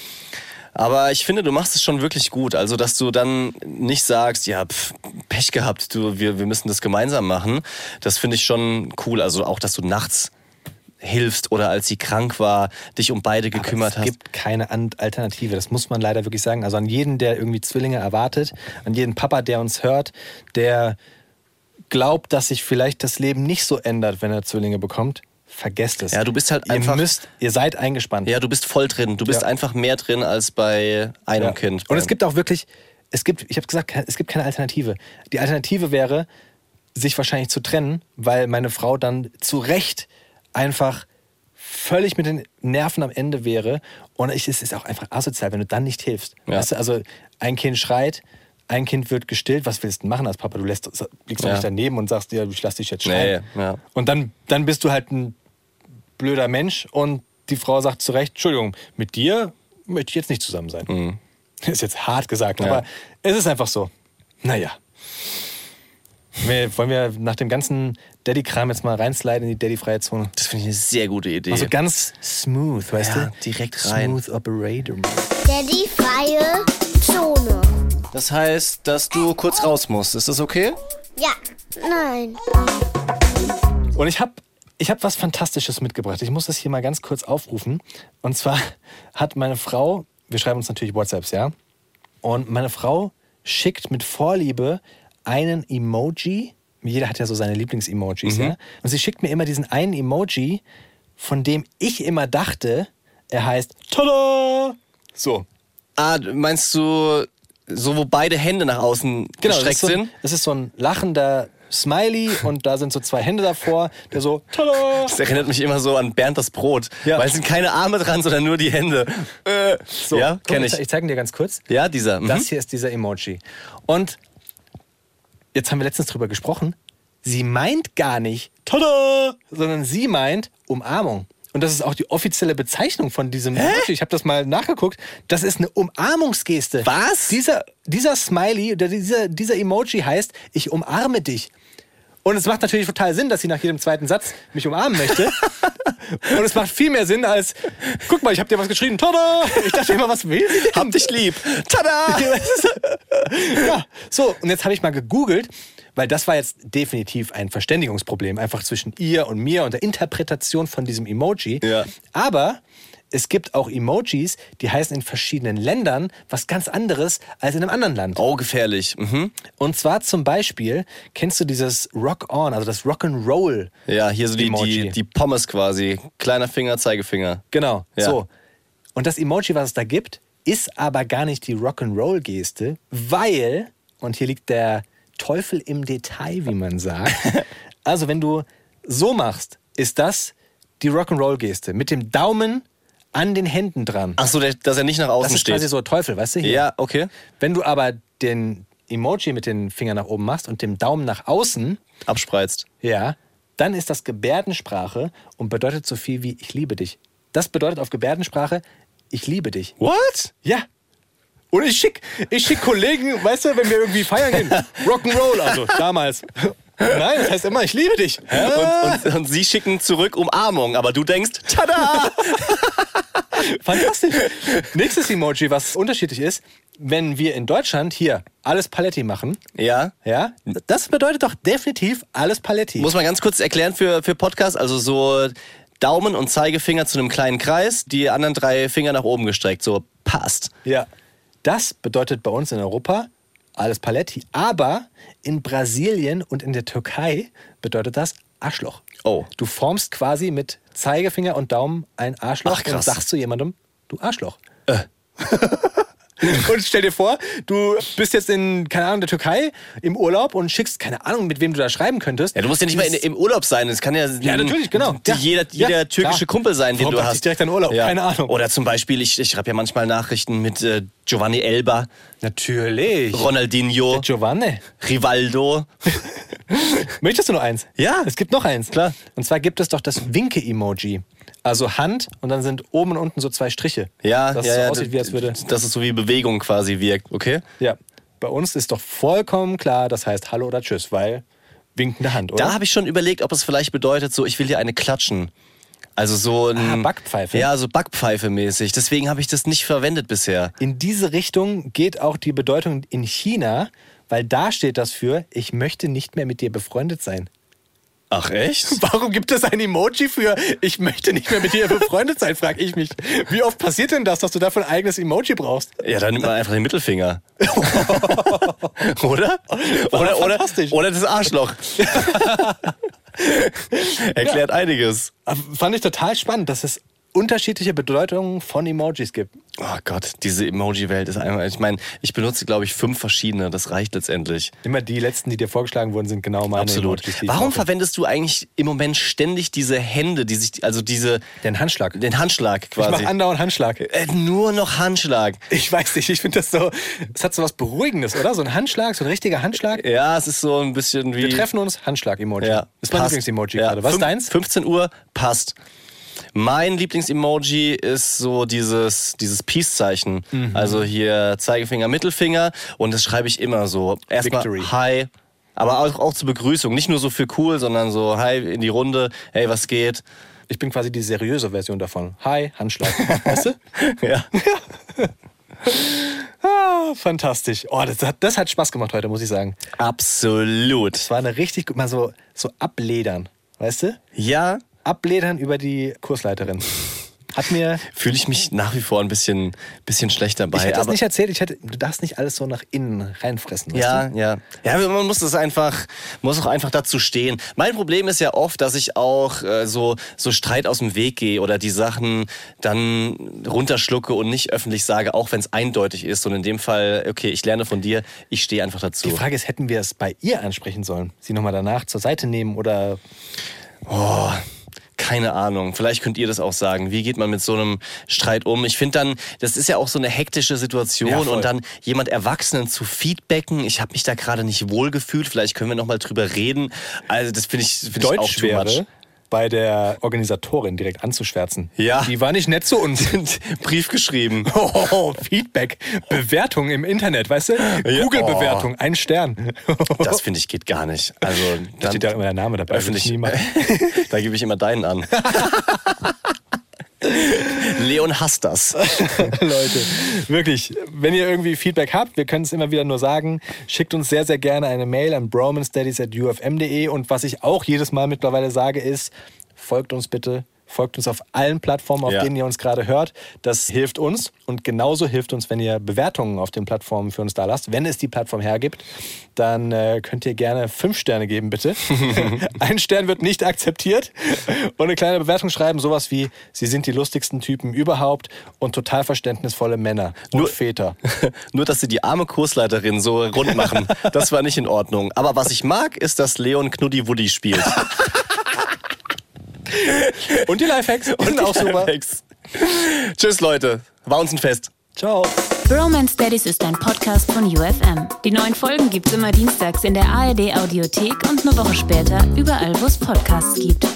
Aber ich finde, du machst es schon wirklich gut. Also, dass du dann nicht sagst, ja, pff, Pech gehabt, du, wir, wir müssen das gemeinsam machen. Das finde ich schon cool. Also auch, dass du nachts hilfst oder als sie krank war, dich um beide gekümmert es hast. gibt keine Alternative. Das muss man leider wirklich sagen. Also an jeden, der irgendwie Zwillinge erwartet, an jeden Papa, der uns hört, der glaubt, dass sich vielleicht das Leben nicht so ändert, wenn er Zwillinge bekommt, vergesst es. Ja, du bist halt ihr einfach- Müsst, ihr seid eingespannt. Ja, du bist voll drin. Du bist Ja. einfach mehr drin als bei einem Ja. Kind. Und es gibt auch wirklich, es gibt, ich habe gesagt, es gibt keine Alternative. Die Alternative wäre, sich wahrscheinlich zu trennen, weil meine Frau dann zu Recht einfach völlig mit den Nerven am Ende wäre. Und ich, es ist auch einfach asozial, wenn du dann nicht hilfst. Ja. Weißt du, also ein Kind schreit, ein Kind wird gestillt. Was willst du machen als Papa? Du lässt, liegst doch Ja. nicht daneben und sagst dir, ich lass dich jetzt schreien. Nee, ja. Und dann, dann bist du halt ein blöder Mensch und die Frau sagt zu Recht, Entschuldigung, mit dir möchte ich jetzt nicht zusammen sein. Ist jetzt hart gesagt, Mhm. Ja. aber es ist einfach so. Naja. Wir, wollen wir nach dem ganzen Daddy-Kram jetzt mal reinsliden in die Daddy-freie Zone? Das finde ich eine sehr gute Idee. Also ganz smooth, weißt Ja, du? direkt rein. Smooth Operator. Daddy freie Zone. Das heißt, dass du kurz raus musst. Ist das okay? Ja, nein. Und ich habe ich hab was Fantastisches mitgebracht. Ich muss das hier mal ganz kurz aufrufen. Und zwar hat meine Frau, wir schreiben uns natürlich WhatsApps, ja? Und meine Frau schickt mit Vorliebe einen Emoji. Jeder hat ja so seine Lieblings-Emojis, ja? Und sie schickt mir immer diesen einen Emoji, von dem ich immer dachte, er heißt Tada! So. Ah, meinst du, so wo beide Hände nach außen Genau, gestreckt sind? das ist so ein lachender Smiley und da sind so zwei Hände davor, der so Tada! Das erinnert mich immer so an Bernd das Brot. Ja. Weil es sind keine Arme dran, sondern nur die Hände. Äh, So, ja, kenne Ich, ich. ich zeige dir ganz kurz. Ja, dieser. Mhm. Das hier ist dieser Emoji. Und jetzt haben wir letztens drüber gesprochen. Sie meint gar nicht Tada, sondern sie meint Umarmung. Und das ist auch die offizielle Bezeichnung von diesem Emoji. Ich habe das mal nachgeguckt. Das ist eine Umarmungsgeste. Was? Dieser, dieser Smiley, oder dieser, dieser Emoji heißt, ich umarme dich. Und es macht natürlich total Sinn, dass sie nach jedem zweiten Satz mich umarmen möchte. Und es macht viel mehr Sinn als, guck mal, ich habe dir was geschrieben. Tada! Ich dachte immer, was will sie denn? Hab dich lieb. Tada! ja, so, und jetzt habe ich mal gegoogelt, weil das war jetzt definitiv ein Verständigungsproblem, einfach zwischen ihr und mir und der Interpretation von diesem Emoji. Ja. Aber es gibt auch Emojis, die heißen in verschiedenen Ländern was ganz anderes als in einem anderen Land. Oh, gefährlich. Mhm. Und zwar zum Beispiel, kennst du dieses Rock-On, also das Rock'n'Roll? Ja, hier so die, Emoji. die, die Pommes quasi. Kleiner Finger, Zeigefinger. Genau, Ja. so. Und das Emoji, was es da gibt, ist aber gar nicht die Rock'n'Roll-Geste, weil, und hier liegt der Teufel im Detail, wie man sagt. also, wenn du so machst, ist das die Rock'n'Roll-Geste. Mit dem Daumen an den Händen dran. Ach so, dass er nicht nach außen das ist steht. quasi so Teufel, weißt du? Hier. Ja, okay. Wenn du aber den Emoji mit den Fingern nach oben machst und dem Daumen nach außen, Abspreizt. ja, dann ist das Gebärdensprache und bedeutet so viel wie ich liebe dich. Das bedeutet auf Gebärdensprache, ich liebe dich. What? Ja. Und ich schick, ich schick Kollegen, weißt du, wenn wir irgendwie feiern gehen, Rock'n'Roll, also damals. Nein, das heißt immer, ich liebe dich. Und, und, und sie schicken zurück Umarmung, aber du denkst, tada! Fantastisch. Nächstes Emoji, was unterschiedlich ist, wenn wir in Deutschland hier alles Paletti machen, ja. ja, das bedeutet doch definitiv alles Paletti. Muss man ganz kurz erklären für, für Podcast, also so Daumen und Zeigefinger zu einem kleinen Kreis, die anderen drei Finger nach oben gestreckt, so passt. Ja. Das bedeutet bei uns in Europa alles Paletti. Aber in Brasilien und in der Türkei bedeutet das Arschloch. Oh. Du formst quasi mit Zeigefinger und Daumen ein Arschloch Ach, und sagst zu jemandem, du Arschloch. Und stell dir vor, du bist jetzt in, keine Ahnung, der Türkei im Urlaub und schickst, keine Ahnung, mit wem du da schreiben könntest. Ja, du musst ja nicht mal in, im Urlaub sein. Es kann ja, Ja, natürlich, genau. die- Ja. jeder, jeder Ja, türkische klar. Kumpel sein, den Warum du hast. direkt an Urlaub? Keine Ahnung. Oder zum Beispiel, ich, ich schreibe ja manchmal Nachrichten mit äh, Giovanni Elba, Natürlich. Ronaldinho, Giovanni. Rivaldo. Möchtest du noch eins? Ja. Es gibt noch eins. Klar. Und zwar gibt es doch das Winke-Emoji. Also Hand und dann sind oben und unten so zwei Striche. Ja, das ja, so ja, aussieht, wie als würde. Dass es so wie Bewegung quasi wirkt, okay? Ja. Bei uns ist doch vollkommen klar, das heißt Hallo oder Tschüss, weil winkende Hand, oder? Da habe ich schon überlegt, ob es vielleicht bedeutet, so ich will dir eine klatschen. Also so ein Ah, Backpfeife. Ja, so Backpfeife mäßig. Deswegen habe ich das nicht verwendet bisher. In diese Richtung geht auch die Bedeutung in China, weil da steht das für, ich möchte nicht mehr mit dir befreundet sein. Ach echt? Warum gibt es ein Emoji für, ich möchte nicht mehr mit dir befreundet sein, frage ich mich. Wie oft passiert denn das, dass du dafür ein eigenes Emoji brauchst? Ja, dann nimmt man einfach den Mittelfinger. oder? Oder, oder, oder das Arschloch. Erklärt einiges. Aber Fand ich total spannend, dass es unterschiedliche Bedeutungen von Emojis gibt. Oh Gott, diese Emoji-Welt ist einmal. Ich meine, ich benutze, glaube ich, fünf verschiedene. Das reicht letztendlich. Immer die letzten, die dir vorgeschlagen wurden, sind genau meine Absolut. Emojis. ich Warum verwendest du eigentlich im Moment ständig diese Hände, die sich, also diese, Den Handschlag. den Handschlag Ich quasi? mache andauernd Handschlag. äh, nur noch Handschlag. Ich weiß nicht, ich finde das so, es hat so was Beruhigendes, oder? So ein Handschlag, so ein richtiger Handschlag. Ja, es ist so ein bisschen wie. Wir treffen uns, Handschlag-Emoji. Ja, ist mein passt. Lieblings-Emoji Ja, gerade. Was ist fünf- deins? 15 Uhr passt. Mein Lieblings-Emoji ist so dieses, dieses Peace-Zeichen. Mhm. Also hier Zeigefinger, Mittelfinger. Und das schreibe ich immer so. Erstmal Victory. Hi. Aber auch, auch zur Begrüßung. Nicht nur so für cool, sondern so Hi in die Runde. Hey, was geht? Ich bin quasi die seriöse Version davon. Hi, Handschlag. weißt du? Ja. Ah, fantastisch. Oh, das hat, das hat Spaß gemacht heute, muss ich sagen. Absolut. Es war eine richtig gut, mal so, so abledern, weißt du? Ja, Abledern über die Kursleiterin. Hat mir. fühle ich mich nach wie vor ein bisschen, bisschen schlecht dabei. Ich hätte das nicht erzählt, ich hätte, du darfst nicht alles so nach innen reinfressen. Ja, Du? ja. Ja, man muss das einfach, muss auch einfach dazu stehen. Mein Problem ist ja oft, dass ich auch äh, so, so Streit aus dem Weg gehe oder die Sachen dann runterschlucke und nicht öffentlich sage, auch wenn es eindeutig ist. Und in dem Fall, okay, ich lerne von dir, ich stehe einfach dazu. Die Frage ist, hätten wir es bei ihr ansprechen sollen? Sie nochmal danach zur Seite nehmen oder. Oh, keine Ahnung. Vielleicht könnt ihr das auch sagen. Wie geht man mit so einem Streit um? Ich finde dann, das ist ja auch so eine hektische Situation Ja, und dann jemand Erwachsenen zu feedbacken. Ich habe mich da gerade nicht wohl gefühlt. Vielleicht können wir noch mal drüber reden. Also das finde ich, find ich auch Deutsch too much. wäre, bei der Organisatorin direkt anzuschwärzen. Ja. Die war nicht nett zu uns. Brief geschrieben. Oh, Feedback, Bewertung im Internet, weißt du? Google-Bewertung, ein Stern. Das finde ich geht gar nicht. Also Da steht ja immer der Name dabei. öffentlich. da gebe ich immer deinen an. Leon hasst das. Leute, wirklich, wenn ihr irgendwie Feedback habt, wir können es immer wieder nur sagen, schickt uns sehr, sehr gerne eine Mail an bromanstudies.ufm.de und was ich auch jedes Mal mittlerweile sage ist, folgt uns bitte, folgt uns auf allen Plattformen, auf Ja. denen ihr uns gerade hört. Das hilft uns und genauso hilft uns, wenn ihr Bewertungen auf den Plattformen für uns da lasst. Wenn es die Plattform hergibt, dann äh, könnt ihr gerne fünf Sterne geben, bitte. Ein Stern wird nicht akzeptiert und eine kleine Bewertung schreiben, sowas wie, sie sind die lustigsten Typen überhaupt und total verständnisvolle Männer und Nur- Väter. Nur, dass sie die arme Kursleiterin so rund machen, das war nicht in Ordnung. Aber was ich mag, ist, dass Leon Knuddi Woody spielt. Und die Lifehacks sind die auch super. Lifehacks. Tschüss, Leute. War uns ein Fest. Ciao. Bromance Daddies ist ein Podcast von UFM. Die neuen Folgen gibt's immer dienstags in der ARD Audiothek und eine Woche später überall, wo es Podcasts gibt.